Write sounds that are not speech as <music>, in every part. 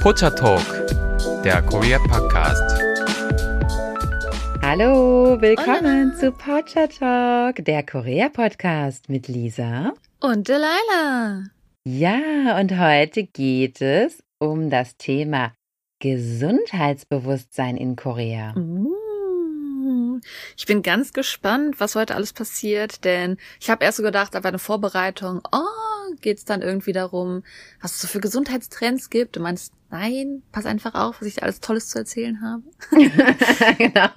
Pocha Talk, der Korea Podcast. Hallo, willkommen zu Pocha Talk, der Korea Podcast mit Lisa und Delilah. Ja, und heute geht es um das Thema Gesundheitsbewusstsein in Korea. Uh. Ich bin ganz gespannt, was heute alles passiert, denn ich habe erst so gedacht, aber eine Vorbereitung, oh, geht's dann irgendwie darum, was es so für Gesundheitstrends gibt. Du meinst, nein, pass einfach auf, was ich dir alles Tolles zu erzählen habe. <laughs> genau.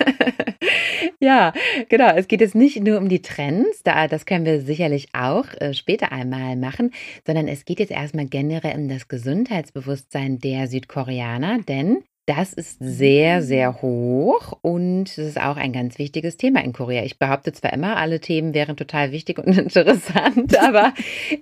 <laughs> ja, genau. Es geht jetzt nicht nur um die Trends, da, das können wir sicherlich auch äh, später einmal machen, sondern es geht jetzt erstmal generell um das Gesundheitsbewusstsein der Südkoreaner, denn das ist sehr, sehr hoch und es ist auch ein ganz wichtiges Thema in Korea. Ich behaupte zwar immer, alle Themen wären total wichtig und <laughs> interessant, aber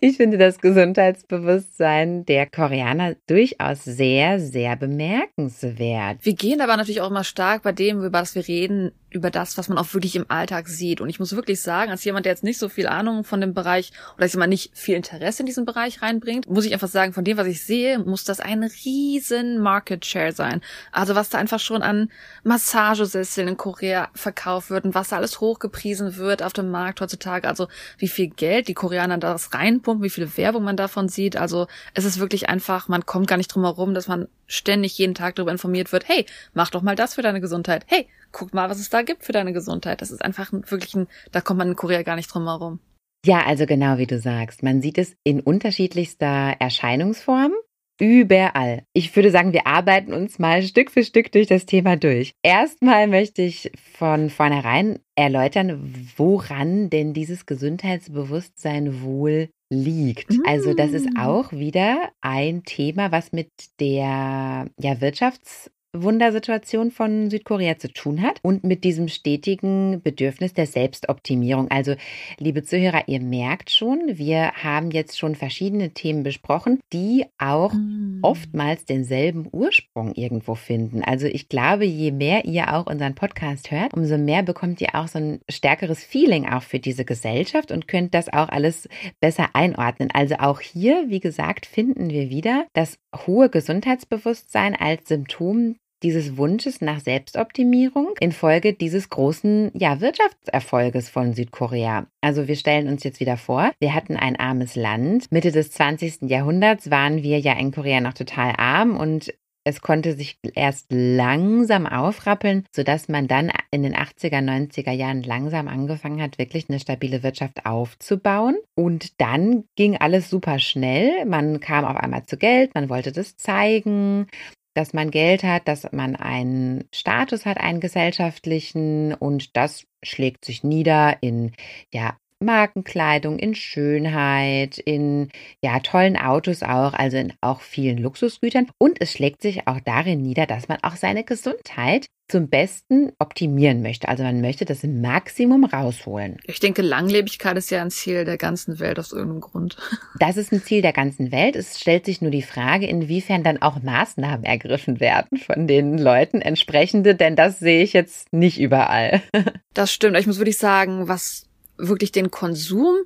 ich finde das Gesundheitsbewusstsein der Koreaner durchaus sehr, sehr bemerkenswert. Wir gehen aber natürlich auch immer stark bei dem, über das wir reden, über das, was man auch wirklich im Alltag sieht. Und ich muss wirklich sagen, als jemand, der jetzt nicht so viel Ahnung von dem Bereich oder ich sag mal nicht viel Interesse in diesen Bereich reinbringt, muss ich einfach sagen, von dem, was ich sehe, muss das ein riesen Market Share sein. Also was da einfach schon an Massagesesseln in Korea verkauft wird und was da alles hochgepriesen wird auf dem Markt heutzutage. Also wie viel Geld die Koreaner da reinpumpen, wie viel Werbung man davon sieht. Also es ist wirklich einfach, man kommt gar nicht drum herum, dass man ständig jeden Tag darüber informiert wird, hey, mach doch mal das für deine Gesundheit. Hey, guck mal, was es da gibt für deine Gesundheit. Das ist einfach wirklich ein, da kommt man in Korea gar nicht drum herum. Ja, also genau wie du sagst. Man sieht es in unterschiedlichster Erscheinungsform. Überall. Ich würde sagen, wir arbeiten uns mal Stück für Stück durch das Thema durch. Erstmal möchte ich von vornherein erläutern, woran denn dieses Gesundheitsbewusstsein wohl liegt. Also das ist mm. auch wieder ein Thema, was mit der ja, Wirtschafts- Wundersituation von Südkorea zu tun hat und mit diesem stetigen Bedürfnis der Selbstoptimierung. Also, liebe Zuhörer, ihr merkt schon, wir haben jetzt schon verschiedene Themen besprochen, die auch mm. oftmals denselben Ursprung irgendwo finden. Also, ich glaube, je mehr ihr auch unseren Podcast hört, umso mehr bekommt ihr auch so ein stärkeres Feeling auch für diese Gesellschaft und könnt das auch alles besser einordnen. Also auch hier, wie gesagt, finden wir wieder das hohe Gesundheitsbewusstsein als Symptom dieses Wunsches nach Selbstoptimierung infolge dieses großen ja, Wirtschaftserfolges von Südkorea. Also wir stellen uns jetzt wieder vor, wir hatten ein armes Land. Mitte des 20. Jahrhunderts waren wir ja in Korea noch total arm und es konnte sich erst langsam aufrappeln, sodass man dann in den 80er, 90er Jahren langsam angefangen hat, wirklich eine stabile Wirtschaft aufzubauen. Und dann ging alles super schnell. Man kam auf einmal zu Geld, man wollte das zeigen dass man Geld hat, dass man einen Status hat, einen gesellschaftlichen und das schlägt sich nieder in ja Markenkleidung, in Schönheit, in ja tollen Autos auch, also in auch vielen Luxusgütern und es schlägt sich auch darin nieder, dass man auch seine Gesundheit zum Besten optimieren möchte. Also man möchte das Maximum rausholen. Ich denke, Langlebigkeit ist ja ein Ziel der ganzen Welt aus irgendeinem Grund. <laughs> Das ist ein Ziel der ganzen Welt. Es stellt sich nur die Frage, inwiefern dann auch Maßnahmen ergriffen werden von den Leuten entsprechende, denn das sehe ich jetzt nicht überall. <laughs> Das stimmt. Ich muss wirklich sagen, was wirklich den Konsum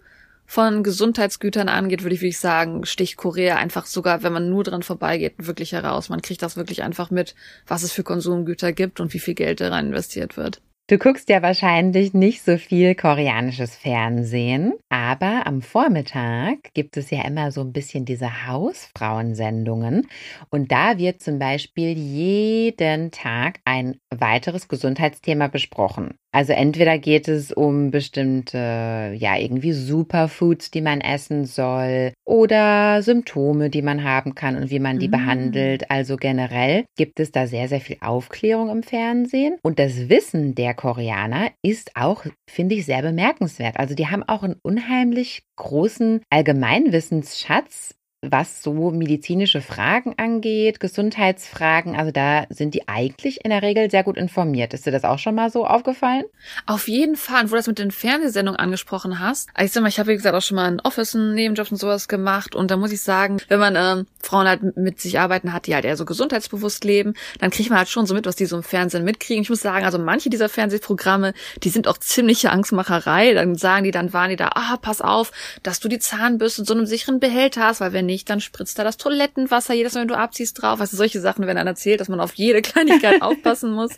von Gesundheitsgütern angeht, würde ich wirklich sagen, sticht Korea einfach sogar, wenn man nur dran vorbeigeht, wirklich heraus. Man kriegt das wirklich einfach mit, was es für Konsumgüter gibt und wie viel Geld da rein investiert wird. Du guckst ja wahrscheinlich nicht so viel koreanisches Fernsehen, aber am Vormittag gibt es ja immer so ein bisschen diese Hausfrauensendungen und da wird zum Beispiel jeden Tag ein weiteres Gesundheitsthema besprochen. Also entweder geht es um bestimmte, ja, irgendwie Superfoods, die man essen soll oder Symptome, die man haben kann und wie man die mm. behandelt. Also generell gibt es da sehr, sehr viel Aufklärung im Fernsehen. Und das Wissen der Koreaner ist auch, finde ich, sehr bemerkenswert. Also die haben auch einen unheimlich großen Allgemeinwissensschatz was so medizinische Fragen angeht, Gesundheitsfragen, also da sind die eigentlich in der Regel sehr gut informiert. Ist dir das auch schon mal so aufgefallen? Auf jeden Fall. Und wo du das mit den Fernsehsendungen angesprochen hast. Ich sag mal, ich habe wie gesagt auch schon mal einen Office, einen Nebenjob und sowas gemacht. Und da muss ich sagen, wenn man äh, Frauen halt mit sich arbeiten hat, die halt eher so gesundheitsbewusst leben, dann kriegt man halt schon so mit, was die so im Fernsehen mitkriegen. Ich muss sagen, also manche dieser Fernsehprogramme, die sind auch ziemliche Angstmacherei. Dann sagen die, dann waren die da, ah, pass auf, dass du die Zahnbürste in so einem sicheren Behälter hast, weil wenn nicht, dann spritzt da das Toilettenwasser jedes Mal, wenn du abziehst drauf. Also solche Sachen werden dann erzählt, dass man auf jede <laughs> Kleinigkeit aufpassen muss.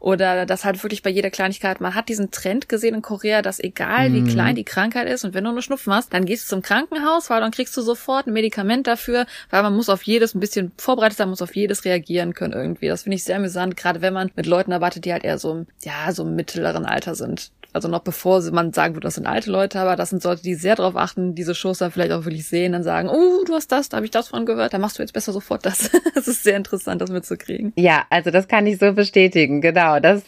Oder dass halt wirklich bei jeder Kleinigkeit, man hat diesen Trend gesehen in Korea, dass egal wie mhm. klein die Krankheit ist und wenn du nur Schnupfen hast, dann gehst du zum Krankenhaus, weil dann kriegst du sofort ein Medikament dafür, weil man muss auf jedes ein bisschen vorbereitet sein, muss auf jedes reagieren können irgendwie. Das finde ich sehr amüsant, gerade wenn man mit Leuten arbeitet, die halt eher so, ja, so im mittleren Alter sind. Also noch bevor man sagen würde, das sind alte Leute, aber das sind Leute, die sehr darauf achten, diese Shows dann vielleicht auch wirklich sehen, dann sagen, oh, du hast das, da habe ich das von gehört, da machst du jetzt besser sofort das. <laughs> das ist sehr interessant, das mitzukriegen. Ja, also das kann ich so bestätigen, genau. Das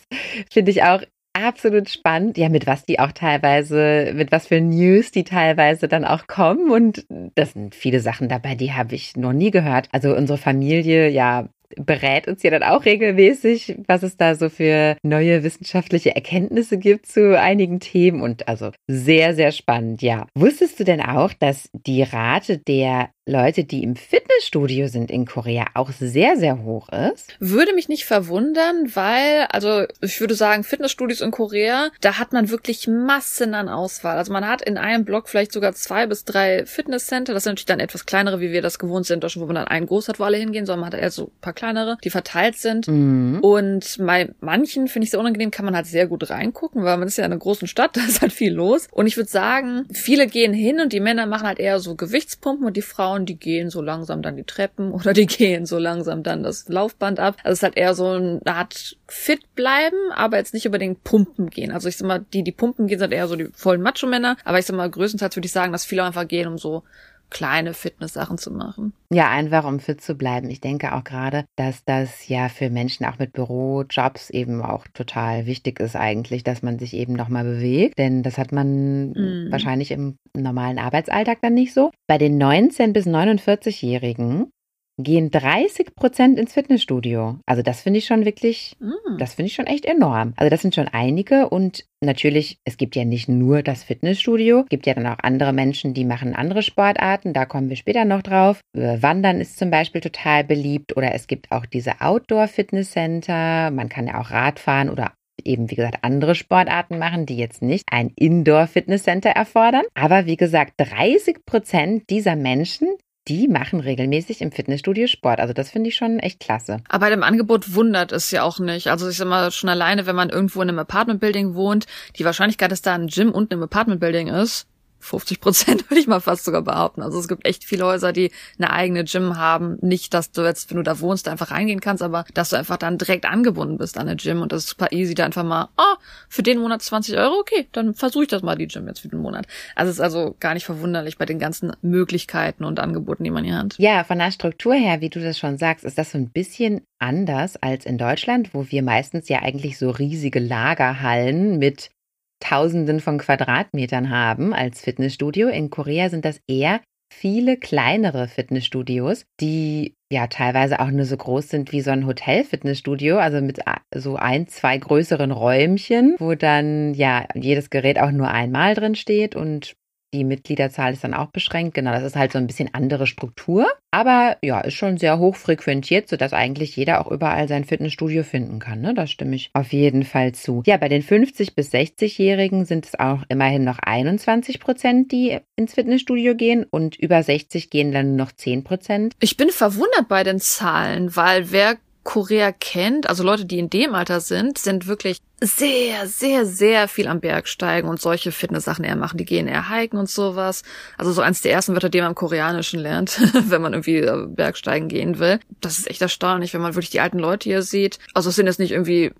finde ich auch absolut spannend. Ja, mit was die auch teilweise, mit was für News die teilweise dann auch kommen. Und das sind viele Sachen dabei, die habe ich noch nie gehört. Also unsere Familie, ja, berät uns ja dann auch regelmäßig, was es da so für neue wissenschaftliche Erkenntnisse gibt zu einigen Themen und also sehr, sehr spannend, ja. Wusstest du denn auch, dass die Rate der Leute, die im Fitnessstudio sind in Korea, auch sehr, sehr hoch ist? Würde mich nicht verwundern, weil, also ich würde sagen, Fitnessstudios in Korea, da hat man wirklich Massen an Auswahl. Also man hat in einem Block vielleicht sogar zwei bis drei Fitnesscenter. Das sind natürlich dann etwas kleinere, wie wir das gewohnt sind wo man dann einen groß hat, wo alle hingehen, sondern man hat eher so ein paar kleinere, die verteilt sind. Mhm. Und bei manchen, finde ich sehr unangenehm, kann man halt sehr gut reingucken, weil man ist ja in einer großen Stadt, <laughs> da ist halt viel los. Und ich würde sagen, viele gehen hin und die Männer machen halt eher so Gewichtspumpen und die Frauen Frauen, die gehen so langsam dann die Treppen <laughs> oder die gehen so langsam dann das Laufband ab. Also es ist halt eher so eine Art fit bleiben, aber jetzt nicht unbedingt pumpen gehen. Also ich sag mal, die, die pumpen gehen, sind eher so die vollen Macho-Männer. Aber ich sag mal, größtenteils würde ich sagen, dass viele einfach gehen, um so kleine Fitness-Sachen zu machen. Ja, einfach um fit zu bleiben. Ich denke auch gerade, dass das ja für Menschen auch mit Bürojobs eben auch total wichtig ist eigentlich, dass man sich eben nochmal bewegt. Denn das hat man mm. wahrscheinlich im normalen Arbeitsalltag dann nicht so. Bei den 19- bis 49-Jährigen gehen 30 Prozent ins Fitnessstudio. Also das finde ich schon wirklich, mm. das finde ich schon echt enorm. Also das sind schon einige und natürlich, es gibt ja nicht nur das Fitnessstudio, es gibt ja dann auch andere Menschen, die machen andere Sportarten, da kommen wir später noch drauf. Äh, Wandern ist zum Beispiel total beliebt oder es gibt auch diese Outdoor-Fitnesscenter, man kann ja auch Radfahren oder eben, wie gesagt, andere Sportarten machen, die jetzt nicht ein Indoor-Fitnesscenter erfordern. Aber wie gesagt, 30 Prozent dieser Menschen, die machen regelmäßig im Fitnessstudio Sport. Also das finde ich schon echt klasse. Aber bei dem Angebot wundert es ja auch nicht. Also ich sag mal, schon alleine, wenn man irgendwo in einem Apartment-Building wohnt, die Wahrscheinlichkeit, dass da ein Gym unten im Apartment-Building ist, 50 Prozent <laughs> würde ich mal fast sogar behaupten. Also es gibt echt viele Häuser, die eine eigene Gym haben. Nicht, dass du jetzt, wenn du da wohnst, einfach reingehen kannst, aber dass du einfach dann direkt angebunden bist an eine Gym und das ist super easy, da einfach mal, oh, für den Monat 20 Euro, okay, dann versuche ich das mal, die Gym jetzt für den Monat. Also es ist also gar nicht verwunderlich bei den ganzen Möglichkeiten und Angeboten, die man hier hat. Ja, von der Struktur her, wie du das schon sagst, ist das so ein bisschen anders als in Deutschland, wo wir meistens ja eigentlich so riesige Lagerhallen mit Tausenden von Quadratmetern haben als Fitnessstudio. In Korea sind das eher viele kleinere Fitnessstudios, die ja teilweise auch nur so groß sind wie so ein Hotel-Fitnessstudio, also mit so ein, zwei größeren Räumchen, wo dann ja jedes Gerät auch nur einmal drin steht und die Mitgliederzahl ist dann auch beschränkt. Genau, das ist halt so ein bisschen andere Struktur. Aber ja, ist schon sehr hoch frequentiert, sodass eigentlich jeder auch überall sein Fitnessstudio finden kann. Ne? Da stimme ich auf jeden Fall zu. Ja, bei den 50- bis 60-Jährigen sind es auch immerhin noch 21 Prozent, die ins Fitnessstudio gehen und über 60 gehen dann nur noch 10 Prozent. Ich bin verwundert bei den Zahlen, weil wer Korea kennt, also Leute, die in dem Alter sind, sind wirklich sehr, sehr, sehr viel am Bergsteigen und solche Fitness-Sachen eher machen. Die gehen eher hiken und sowas. Also so eins der ersten Wörter, die man im Koreanischen lernt, <laughs> wenn man irgendwie äh, Bergsteigen gehen will. Das ist echt erstaunlich, wenn man wirklich die alten Leute hier sieht. Also es sind jetzt nicht irgendwie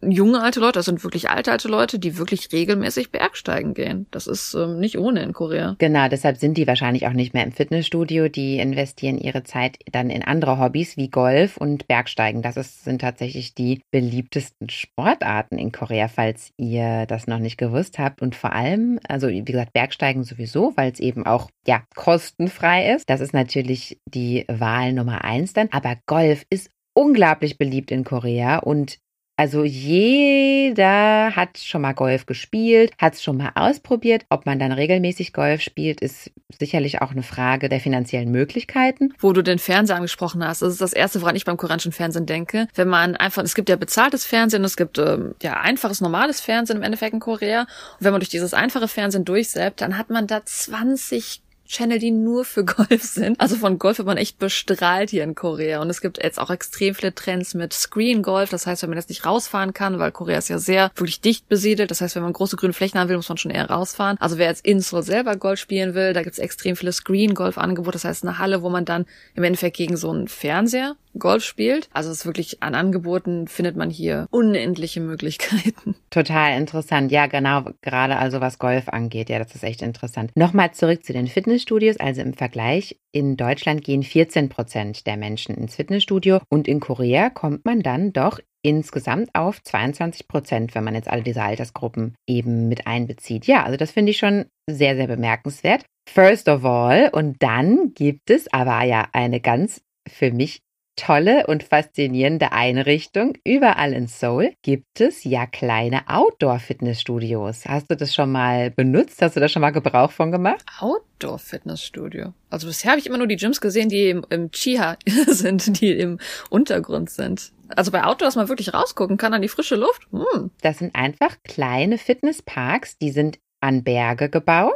junge alte Leute, das sind wirklich alte alte Leute, die wirklich regelmäßig Bergsteigen gehen. Das ist ähm, nicht ohne in Korea. Genau, deshalb sind die wahrscheinlich auch nicht mehr im Fitnessstudio. Die investieren ihre Zeit dann in andere Hobbys wie Golf und Bergsteigen. Das ist, sind tatsächlich die beliebtesten Sportarten in Korea, falls ihr das noch nicht gewusst habt. Und vor allem, also wie gesagt, Bergsteigen sowieso, weil es eben auch ja kostenfrei ist. Das ist natürlich die Wahl Nummer eins dann. Aber Golf ist unglaublich beliebt in Korea und also jeder hat schon mal Golf gespielt, hat es schon mal ausprobiert. Ob man dann regelmäßig Golf spielt, ist sicherlich auch eine Frage der finanziellen Möglichkeiten. Wo du den Fernseher angesprochen hast, das ist das Erste, woran ich beim koreanischen Fernsehen denke. Wenn man einfach, es gibt ja bezahltes Fernsehen, es gibt ähm, ja einfaches, normales Fernsehen im Endeffekt in Korea. Und wenn man durch dieses einfache Fernsehen durchsäppt, dann hat man da 20 Channel, die nur für Golf sind. Also von Golf wird man echt bestrahlt hier in Korea. Und es gibt jetzt auch extrem viele Trends mit Screen Golf. Das heißt, wenn man jetzt nicht rausfahren kann, weil Korea ist ja sehr wirklich dicht besiedelt. Das heißt, wenn man große grüne Flächen haben will, muss man schon eher rausfahren. Also wer jetzt in Seoul selber Golf spielen will, da gibt es extrem viele Screen Golf Angebote. Das heißt, eine Halle, wo man dann im Endeffekt gegen so einen Fernseher Golf spielt. Also es ist wirklich an Angeboten findet man hier unendliche Möglichkeiten. <laughs> Total interessant. Ja, genau. Gerade also was Golf angeht. Ja, das ist echt interessant. Nochmal zurück zu den Fitnessstudios. Also im Vergleich in Deutschland gehen 14 Prozent der Menschen ins Fitnessstudio und in Korea kommt man dann doch insgesamt auf 22 Prozent, wenn man jetzt alle diese Altersgruppen eben mit einbezieht. Ja, also das finde ich schon sehr, sehr bemerkenswert. First of all, und dann gibt es aber ja eine ganz für mich tolle und faszinierende Einrichtung. Überall in Seoul gibt es ja kleine Outdoor-Fitnessstudios. Hast du das schon mal benutzt? Hast du da schon mal Gebrauch von gemacht? Outdoor-Fitnessstudio. Also bisher habe ich immer nur die Gyms gesehen, die im, im Chiha <laughs> sind, die im Untergrund sind. Also bei Outdoor, dass man wirklich rausgucken kann an die frische Luft. Hm. Das sind einfach kleine Fitnessparks, die sind an Berge gebaut.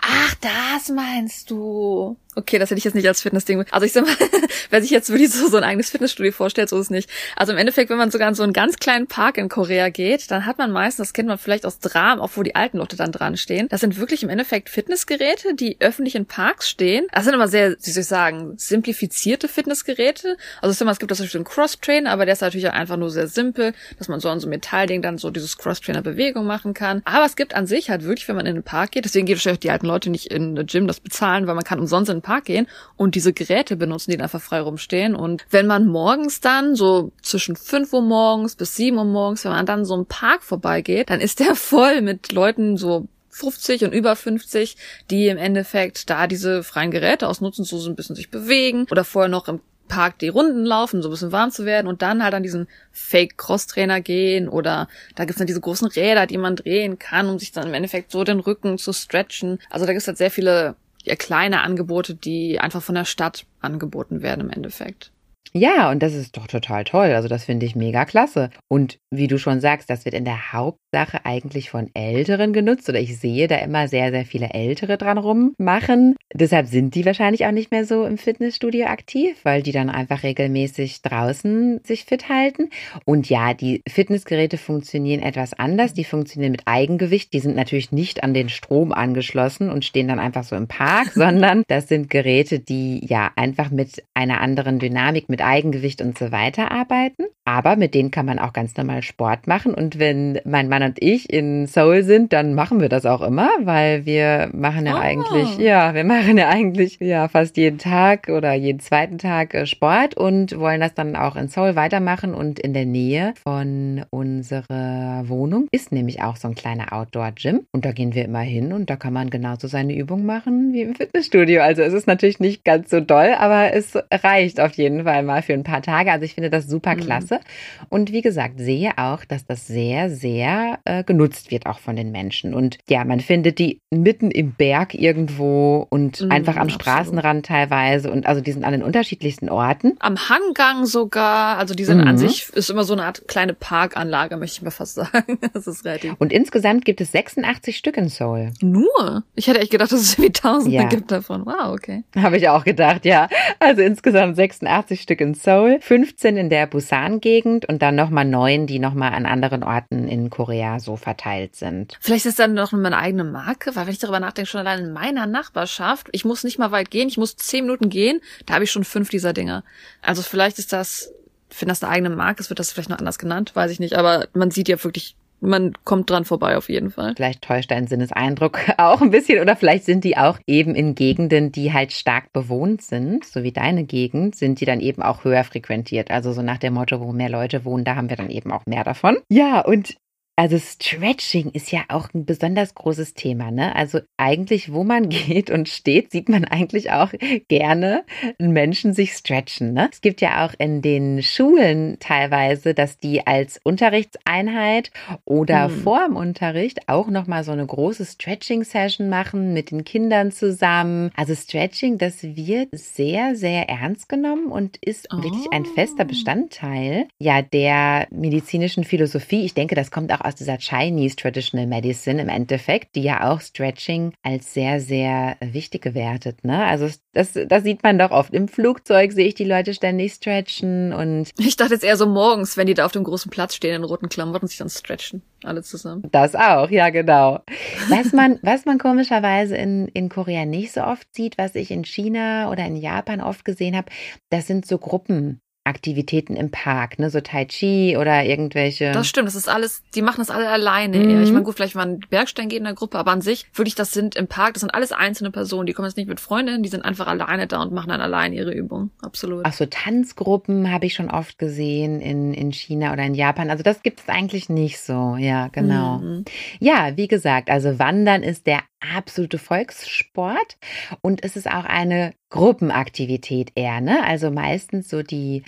Ach, das meinst du. Okay, das hätte ich jetzt nicht als Fitnessding. Also ich sag mal, <laughs> wer sich jetzt wirklich so, so ein eigenes Fitnessstudio vorstellt, so ist es nicht. Also im Endeffekt, wenn man sogar in so einen ganz kleinen Park in Korea geht, dann hat man meistens, das kennt man vielleicht aus Dramen, auch wo die alten Leute dann dran stehen. Das sind wirklich im Endeffekt Fitnessgeräte, die öffentlich in Parks stehen. Das sind immer sehr, wie soll ich sagen, simplifizierte Fitnessgeräte. Also ich sag mal, es gibt das zum Beispiel einen Cross-Train, aber der ist natürlich einfach nur sehr simpel, dass man so an so einem Metallding dann so dieses Cross-Trainer-Bewegung machen kann. Aber es gibt an sich halt wirklich, wenn man in den Park geht, deswegen geht wahrscheinlich die alten Leute nicht in eine Gym das bezahlen, weil man kann umsonst in den Park gehen und diese Geräte benutzen, die einfach frei rumstehen. Und wenn man morgens dann so zwischen 5 Uhr morgens bis 7 Uhr morgens, wenn man dann so einen Park vorbeigeht, dann ist der <laughs> voll mit Leuten so 50 und über 50, die im Endeffekt da diese freien Geräte ausnutzen, so, ein bisschen sich bewegen oder vorher noch im Park die Runden laufen, so ein bisschen warm zu werden und dann halt an diesen Fake-Cross-Trainer gehen oder da gibt's dann diese großen Räder, die man drehen kann, um sich dann im Endeffekt so den Rücken zu stretchen. Also da gibt's halt sehr viele kleine Angebote, die einfach von der Stadt angeboten werden im Endeffekt. Ja, und das ist doch total toll. Also das finde ich mega klasse. Und wie du schon sagst, das wird in der Hauptsache eigentlich von Älteren genutzt. Oder ich sehe da immer sehr, sehr viele Ältere dran rummachen. Deshalb sind die wahrscheinlich auch nicht mehr so im Fitnessstudio aktiv, weil die dann einfach regelmäßig draußen sich fit halten. Und ja, die Fitnessgeräte funktionieren etwas anders. Die funktionieren mit Eigengewicht. Die sind natürlich nicht an den Strom angeschlossen und stehen dann einfach so im Park, <laughs> sondern das sind Geräte, die ja einfach mit einer anderen Dynamik, mit Eigengewicht und so weiter arbeiten. Aber mit denen kann man auch ganz normal Sport machen. Und wenn mein Mann und ich in Seoul sind, dann machen wir das auch immer, weil wir machen ja oh. eigentlich, ja, wir machen ja eigentlich ja fast jeden Tag oder jeden zweiten Tag äh, Sport und wollen das dann auch in Seoul weitermachen. Und in der Nähe von unserer Wohnung ist nämlich auch so ein kleiner Outdoor-Gym. Und da gehen wir immer hin und da kann man genauso seine Übungen machen wie im Fitnessstudio. Also es ist natürlich nicht ganz so doll, aber es reicht auf jeden Fall mal für ein paar Tage. Also ich finde das super mhm. klasse. Mhm. Und wie gesagt, sehe auch, dass das sehr, sehr äh, genutzt wird auch von den Menschen. Und ja, man findet die mitten im Berg irgendwo und mhm, einfach am absolut. Straßenrand teilweise. Und also die sind an den unterschiedlichsten Orten. Am Hanggang sogar. Also die sind mhm. an sich, ist immer so eine Art kleine Parkanlage, möchte ich mal fast sagen. <laughs> das ist relativ. Und insgesamt gibt es 86 Stück in Seoul. Nur? Ich hätte echt gedacht, dass es wie Tausende ja. gibt davon. Wow, okay. Habe ich auch gedacht, ja. Also insgesamt 86 Stück in Seoul, 15 in der Busan-Gegend und dann nochmal neun, die nochmal an anderen Orten in Korea so verteilt sind. Vielleicht ist dann noch eine eigene Marke, weil wenn ich darüber nachdenke, schon allein in meiner Nachbarschaft, ich muss nicht mal weit gehen, ich muss zehn Minuten gehen, da habe ich schon fünf dieser Dinger. Also vielleicht ist das, wenn das eine eigene Marke ist, wird das vielleicht noch anders genannt, weiß ich nicht, aber man sieht ja wirklich man kommt dran vorbei auf jeden Fall. Vielleicht täuscht dein Sinneseindruck <laughs> auch ein bisschen oder vielleicht sind die auch eben in Gegenden, die halt stark bewohnt sind, so wie deine Gegend, sind die dann eben auch höher frequentiert. Also so nach dem Motto, wo mehr Leute wohnen, da haben wir dann eben auch mehr davon. Ja, und also Stretching ist ja auch ein besonders großes Thema, ne? Also eigentlich, wo man <laughs> geht und steht, sieht man eigentlich auch gerne Menschen sich stretchen, ne? Es gibt ja auch in den Schulen teilweise, dass die als Unterrichtseinheit oder hm. vor dem Unterricht auch nochmal so eine große Stretching-Session machen mit den Kindern zusammen. Also Stretching, das wird sehr, sehr ernst genommen und ist oh. wirklich ein fester oh. Bestandteil ja der medizinischen Philosophie. Ich denke, das kommt auch aus dieser Chinese Traditional Medicine im Endeffekt, die ja auch Stretching als sehr, sehr wichtig gewertet. Ne? Also das, das sieht man doch oft. Im Flugzeug sehe ich die Leute ständig stretchen und. Ich dachte jetzt eher so morgens, wenn die da auf dem großen Platz stehen in roten Klamotten sich dann stretchen. Alle zusammen. Das auch, ja, genau. Was man, was man komischerweise in, in Korea nicht so oft sieht, was ich in China oder in Japan oft gesehen habe, das sind so Gruppen. Aktivitäten im Park, ne, so Tai Chi oder irgendwelche. Das stimmt, das ist alles, die machen das alle alleine. Mhm. Eher. Ich meine, gut, vielleicht mal einen Bergstein gehen in der Gruppe, aber an sich wirklich, das sind im Park, das sind alles einzelne Personen, die kommen jetzt nicht mit Freundinnen, die sind einfach alleine da und machen dann allein ihre Übung. Absolut. Ach so, Tanzgruppen habe ich schon oft gesehen in, in China oder in Japan. Also das gibt es eigentlich nicht so. Ja, genau. Mhm. Ja, wie gesagt, also Wandern ist der absolute Volkssport und es ist auch eine Gruppenaktivität eher, ne? Also meistens so die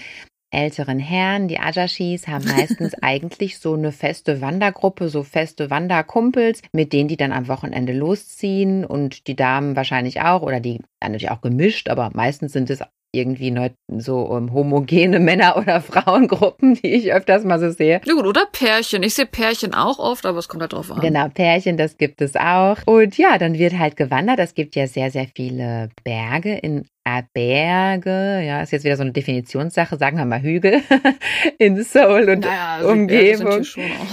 älteren Herren, die Ajashis, haben meistens <laughs> eigentlich so eine feste Wandergruppe, so feste Wanderkumpels, mit denen die dann am Wochenende losziehen und die Damen wahrscheinlich auch oder die natürlich auch gemischt, aber meistens sind es irgendwie so um, homogene <laughs> Männer- oder Frauengruppen, die ich öfters mal so sehe. Ja gut, oder Pärchen. Ich sehe Pärchen auch oft, aber es kommt halt drauf an. Genau, Pärchen, das gibt es auch. Und ja, dann wird halt gewandert. Es gibt ja sehr, sehr viele Berge in Berge, ja, ist jetzt wieder so eine Definitionssache, sagen wir mal Hügel <laughs> in Seoul und naja, also Umgebung.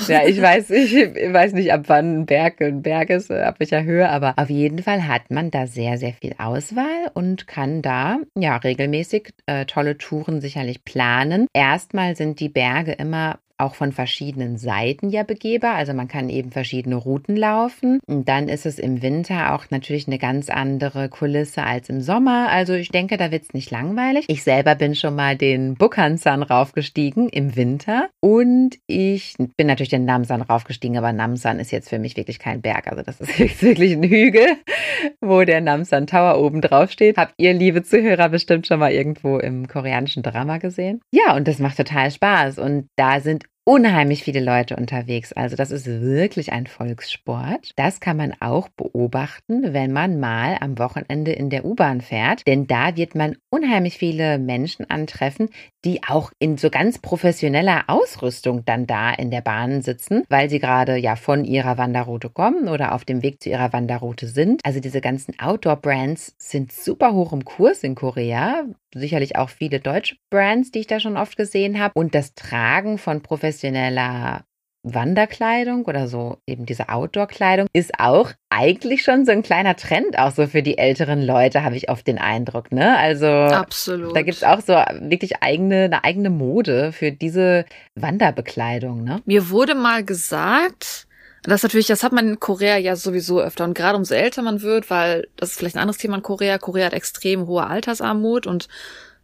Ja, ich weiß, ich weiß nicht, ab wann ein Berg ein Berg ist, ab welcher Höhe, aber auf jeden Fall hat man da sehr, sehr viel Auswahl und kann da ja regelmäßig äh, tolle Touren sicherlich planen. Erstmal sind die Berge immer auch von verschiedenen Seiten ja begehbar. Also man kann eben verschiedene Routen laufen. Und dann ist es im Winter auch natürlich eine ganz andere Kulisse als im Sommer. Also ich denke, da wird es nicht langweilig. Ich selber bin schon mal den Bukhansan raufgestiegen im Winter. Und ich bin natürlich den Namsan raufgestiegen, aber Namsan ist jetzt für mich wirklich kein Berg. Also das ist <laughs> wirklich ein Hügel, wo der Namsan Tower oben drauf steht. Habt ihr, liebe Zuhörer, bestimmt schon mal irgendwo im koreanischen Drama gesehen? Ja, und das macht total Spaß. Und da sind unheimlich viele Leute unterwegs. Also das ist wirklich ein Volkssport. Das kann man auch beobachten, wenn man mal am Wochenende in der U-Bahn fährt. Denn da wird man unheimlich viele Menschen antreffen, die auch in so ganz professioneller Ausrüstung dann da in der Bahn sitzen, weil sie gerade ja von ihrer Wanderroute kommen oder auf dem Weg zu ihrer Wanderroute sind. Also diese ganzen Outdoor-Brands sind super hoch im Kurs in Korea. Sicherlich auch viele deutsche Brands, die ich da schon oft gesehen habe. Und das Tragen von professioneller Wanderkleidung oder so eben diese Outdoor-Kleidung ist auch eigentlich schon so ein kleiner Trend auch so für die älteren Leute, habe ich oft den Eindruck, ne? Also Absolut. da gibt es auch so wirklich eigene, eine eigene Mode für diese Wanderbekleidung, ne? Mir wurde mal gesagt, das natürlich, das hat man in Korea ja sowieso öfter. Und gerade umso älter man wird, weil das ist vielleicht ein anderes Thema in Korea. Korea hat extrem hohe Altersarmut und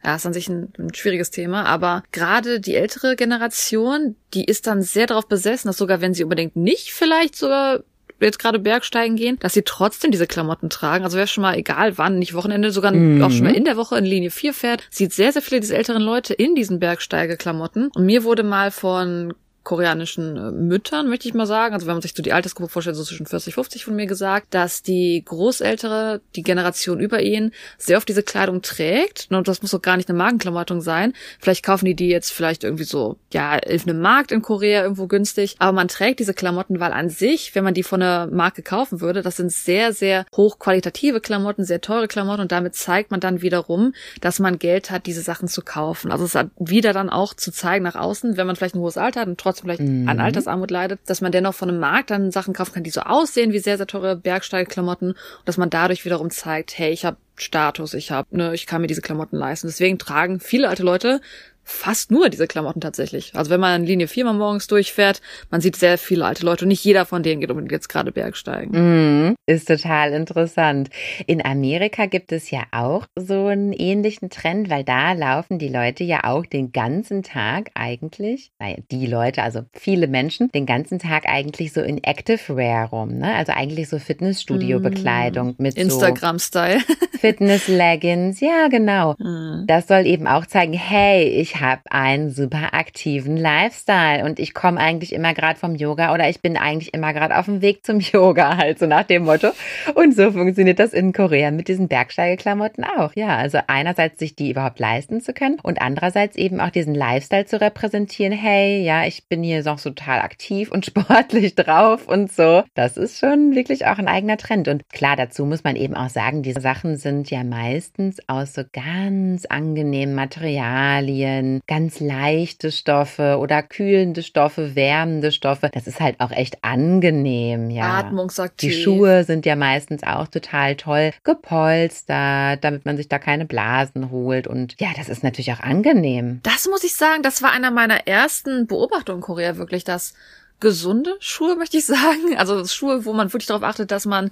ja, ist an sich ein, ein schwieriges Thema, aber gerade die ältere Generation, die ist dann sehr darauf besessen, dass sogar wenn sie unbedingt nicht vielleicht sogar jetzt gerade Bergsteigen gehen, dass sie trotzdem diese Klamotten tragen. Also wäre schon mal egal wann, nicht Wochenende, sogar mhm. auch schon mal in der Woche in Linie 4 fährt, sieht sehr, sehr viele dieser älteren Leute in diesen Bergsteigeklamotten. Und mir wurde mal von koreanischen äh, Müttern, möchte ich mal sagen, also wenn man sich so die Altersgruppe vorstellt, so zwischen 40, 50 von mir gesagt, dass die Großältere, die Generation über ihnen, sehr oft diese Kleidung trägt. Und das muss auch gar nicht eine Magenklamottung sein. Vielleicht kaufen die die jetzt vielleicht irgendwie so, ja, auf einem Markt in Korea irgendwo günstig. Aber man trägt diese Klamotten, weil an sich, wenn man die von einer Marke kaufen würde, das sind sehr, sehr hochqualitative Klamotten, sehr teure Klamotten und damit zeigt man dann wiederum, dass man Geld hat, diese Sachen zu kaufen. Also es hat wieder dann auch zu zeigen nach außen, wenn man vielleicht ein hohes Alter hat und trotzdem vielleicht mhm. an Altersarmut leidet, dass man dennoch von einem Markt dann Sachen kaufen kann, die so aussehen wie sehr, sehr teure Bergsteigklamotten und dass man dadurch wiederum zeigt, hey, ich habe Status, ich habe, ne, ich kann mir diese Klamotten leisten. Deswegen tragen viele alte Leute fast nur diese Klamotten tatsächlich. Also wenn man in Linie 4 mal morgens durchfährt, man sieht sehr viele alte Leute und nicht jeder von denen geht unbedingt jetzt gerade Bergsteigen. Mm, ist total interessant. In Amerika gibt es ja auch so einen ähnlichen Trend, weil da laufen die Leute ja auch den ganzen Tag eigentlich, naja, die Leute, also viele Menschen, den ganzen Tag eigentlich so in Active Wear rum, ne? Also eigentlich so Fitnessstudio-Bekleidung mm, mit Instagram-Style. So Fitness-Leggings, ja genau. <laughs> Mm. Das soll eben auch zeigen, hey, ich habe einen super aktiven Lifestyle und ich komme eigentlich immer gerade vom Yoga oder ich bin eigentlich immer gerade auf dem Weg zum <laughs> Yoga, halt so nach dem Motto. Und so funktioniert das in Korea mit diesen Bergsteigeklamotten auch. Ja, also einerseits sich die überhaupt leisten zu können und andererseits eben auch diesen Lifestyle zu repräsentieren. Hey, ja, ich bin hier noch so total aktiv und <laughs> sportlich drauf und so. Das ist schon wirklich auch ein eigener Trend. Und klar, dazu muss man eben auch sagen, diese Sachen sind ja meistens aus so ganz angenehmen Materialien, ganz leichte Stoffe oder kühlende Stoffe, wärmende Stoffe. Das ist halt auch echt angenehm, ja. Atmungsaktiv. Die Schuhe sind ja meistens auch total toll gepolstert, damit man sich da keine Blasen holt. Und ja, das ist natürlich auch angenehm. Das muss ich sagen, das war einer meiner ersten Beobachtungen in Korea, wirklich das gesunde Schuhe, möchte ich sagen. Also Schuhe, wo man wirklich darauf achtet, dass man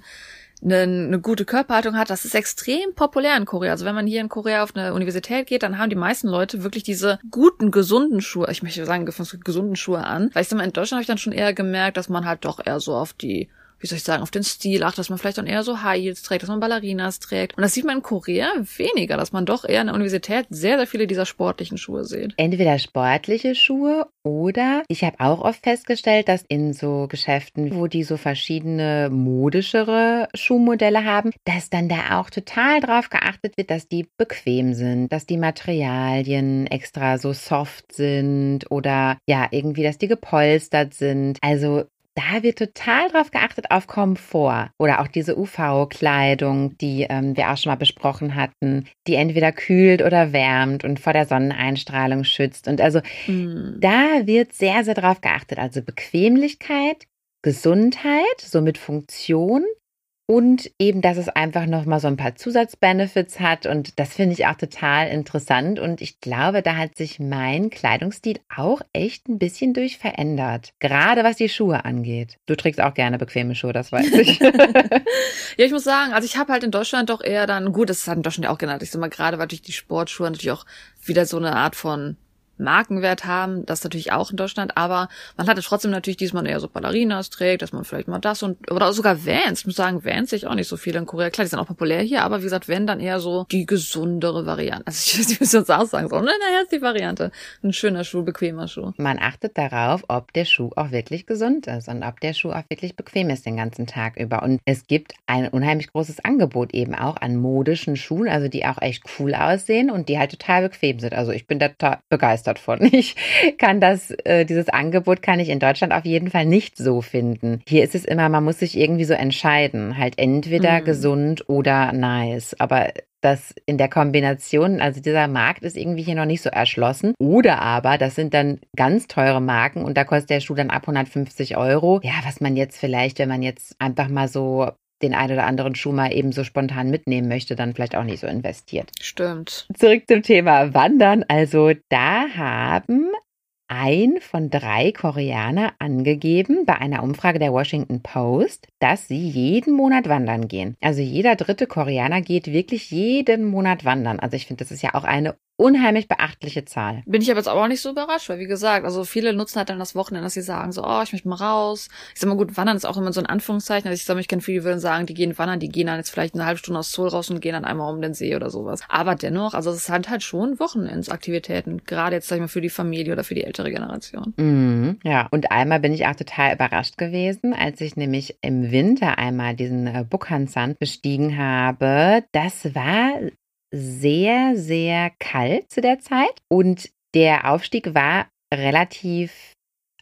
eine, eine gute Körperhaltung hat, das ist extrem populär in Korea. Also wenn man hier in Korea auf eine Universität geht, dann haben die meisten Leute wirklich diese guten, gesunden Schuhe, ich möchte sagen, gesunden Schuhe an. Weil ich sag mal, in Deutschland habe ich dann schon eher gemerkt, dass man halt doch eher so auf die wie soll ich sagen, auf den Stil achtet, dass man vielleicht dann eher so High Heels trägt, dass man Ballerinas trägt. Und das sieht man in Korea weniger, dass man doch eher in der Universität sehr, sehr viele dieser sportlichen Schuhe sieht. Entweder sportliche Schuhe oder ich habe auch oft festgestellt, dass in so Geschäften, wo die so verschiedene modischere Schuhmodelle haben, dass dann da auch total drauf geachtet wird, dass die bequem sind, dass die Materialien extra so soft sind oder ja, irgendwie, dass die gepolstert sind. Also da wird total drauf geachtet auf Komfort oder auch diese UV-Kleidung, die ähm, wir auch schon mal besprochen hatten, die entweder kühlt oder wärmt und vor der Sonneneinstrahlung schützt. Und also mm. da wird sehr, sehr drauf geachtet. Also Bequemlichkeit, Gesundheit, somit Funktion und eben, dass es einfach nochmal so ein paar Zusatzbenefits hat. Und das finde ich auch total interessant. Und ich glaube, da hat sich mein Kleidungsstil auch echt ein bisschen durch verändert. Gerade was die Schuhe angeht. Du trägst auch gerne bequeme Schuhe, das weiß ich. <laughs> ja, ich muss sagen, also ich habe halt in Deutschland doch eher dann, gut, das hat in Deutschland ja auch genannt. Ich sag mal, gerade weil durch die Sportschuhe natürlich auch wieder so eine Art von Markenwert haben, das natürlich auch in Deutschland, aber man hatte trotzdem natürlich diesmal eher so Ballerinas trägt, dass man vielleicht mal das und, oder sogar Vans, ich muss sagen, Vans sehe ich auch nicht so viel in Korea. Klar, die sind auch populär hier, aber wie gesagt, wenn, dann eher so die gesundere Variante. Also ich, ich muss jetzt auch sagen, so, naja, ist die Variante. Ein schöner Schuh, bequemer Schuh. Man achtet darauf, ob der Schuh auch wirklich gesund ist und ob der Schuh auch wirklich bequem ist den ganzen Tag über. Und es gibt ein unheimlich großes Angebot eben auch an modischen Schuhen, also die auch echt cool aussehen und die halt total bequem sind. Also ich bin da begeistert begeistert von. <laughs> Ich kann das, äh, dieses Angebot kann ich in Deutschland auf jeden Fall nicht so finden. Hier ist es immer, man muss sich irgendwie so entscheiden. Halt entweder mhm. gesund oder nice. Aber das in der Kombination, also dieser Markt ist irgendwie hier noch nicht so erschlossen. Oder aber, das sind dann ganz teure Marken und da kostet der Schuh dann ab 150 Euro. Ja, was man jetzt vielleicht, wenn man jetzt einfach mal so den ein oder anderen Schuh mal eben so spontan mitnehmen möchte, dann vielleicht auch nicht so investiert. Stimmt. Zurück zum Thema Wandern. Also da haben ein von drei Koreaner angegeben bei einer Umfrage der Washington Post, dass sie jeden Monat wandern gehen. Also jeder dritte Koreaner geht wirklich jeden Monat wandern. Also ich finde, das ist ja auch eine unheimlich beachtliche Zahl. Bin ich aber jetzt auch nicht so überrascht, weil wie gesagt, also viele nutzen halt dann das Wochenende, dass sie sagen so, oh, ich möchte mal raus. Ich sag mal gut, wandern ist auch immer so ein Anführungszeichen. Also ich sag mal, ich kenne viele, die würden sagen, die gehen wandern, die gehen dann jetzt vielleicht eine halbe Stunde aus Seoul raus und gehen dann einmal um den See oder sowas. Aber dennoch, also es sind halt schon Wochenendsaktivitäten, gerade jetzt sag ich mal für die Familie oder für die ältere Generation. Mhm, ja, und einmal bin ich auch total überrascht gewesen, als ich nämlich im Winter einmal diesen äh, Bukhansan bestiegen habe. Das war sehr, sehr kalt zu der Zeit und der Aufstieg war relativ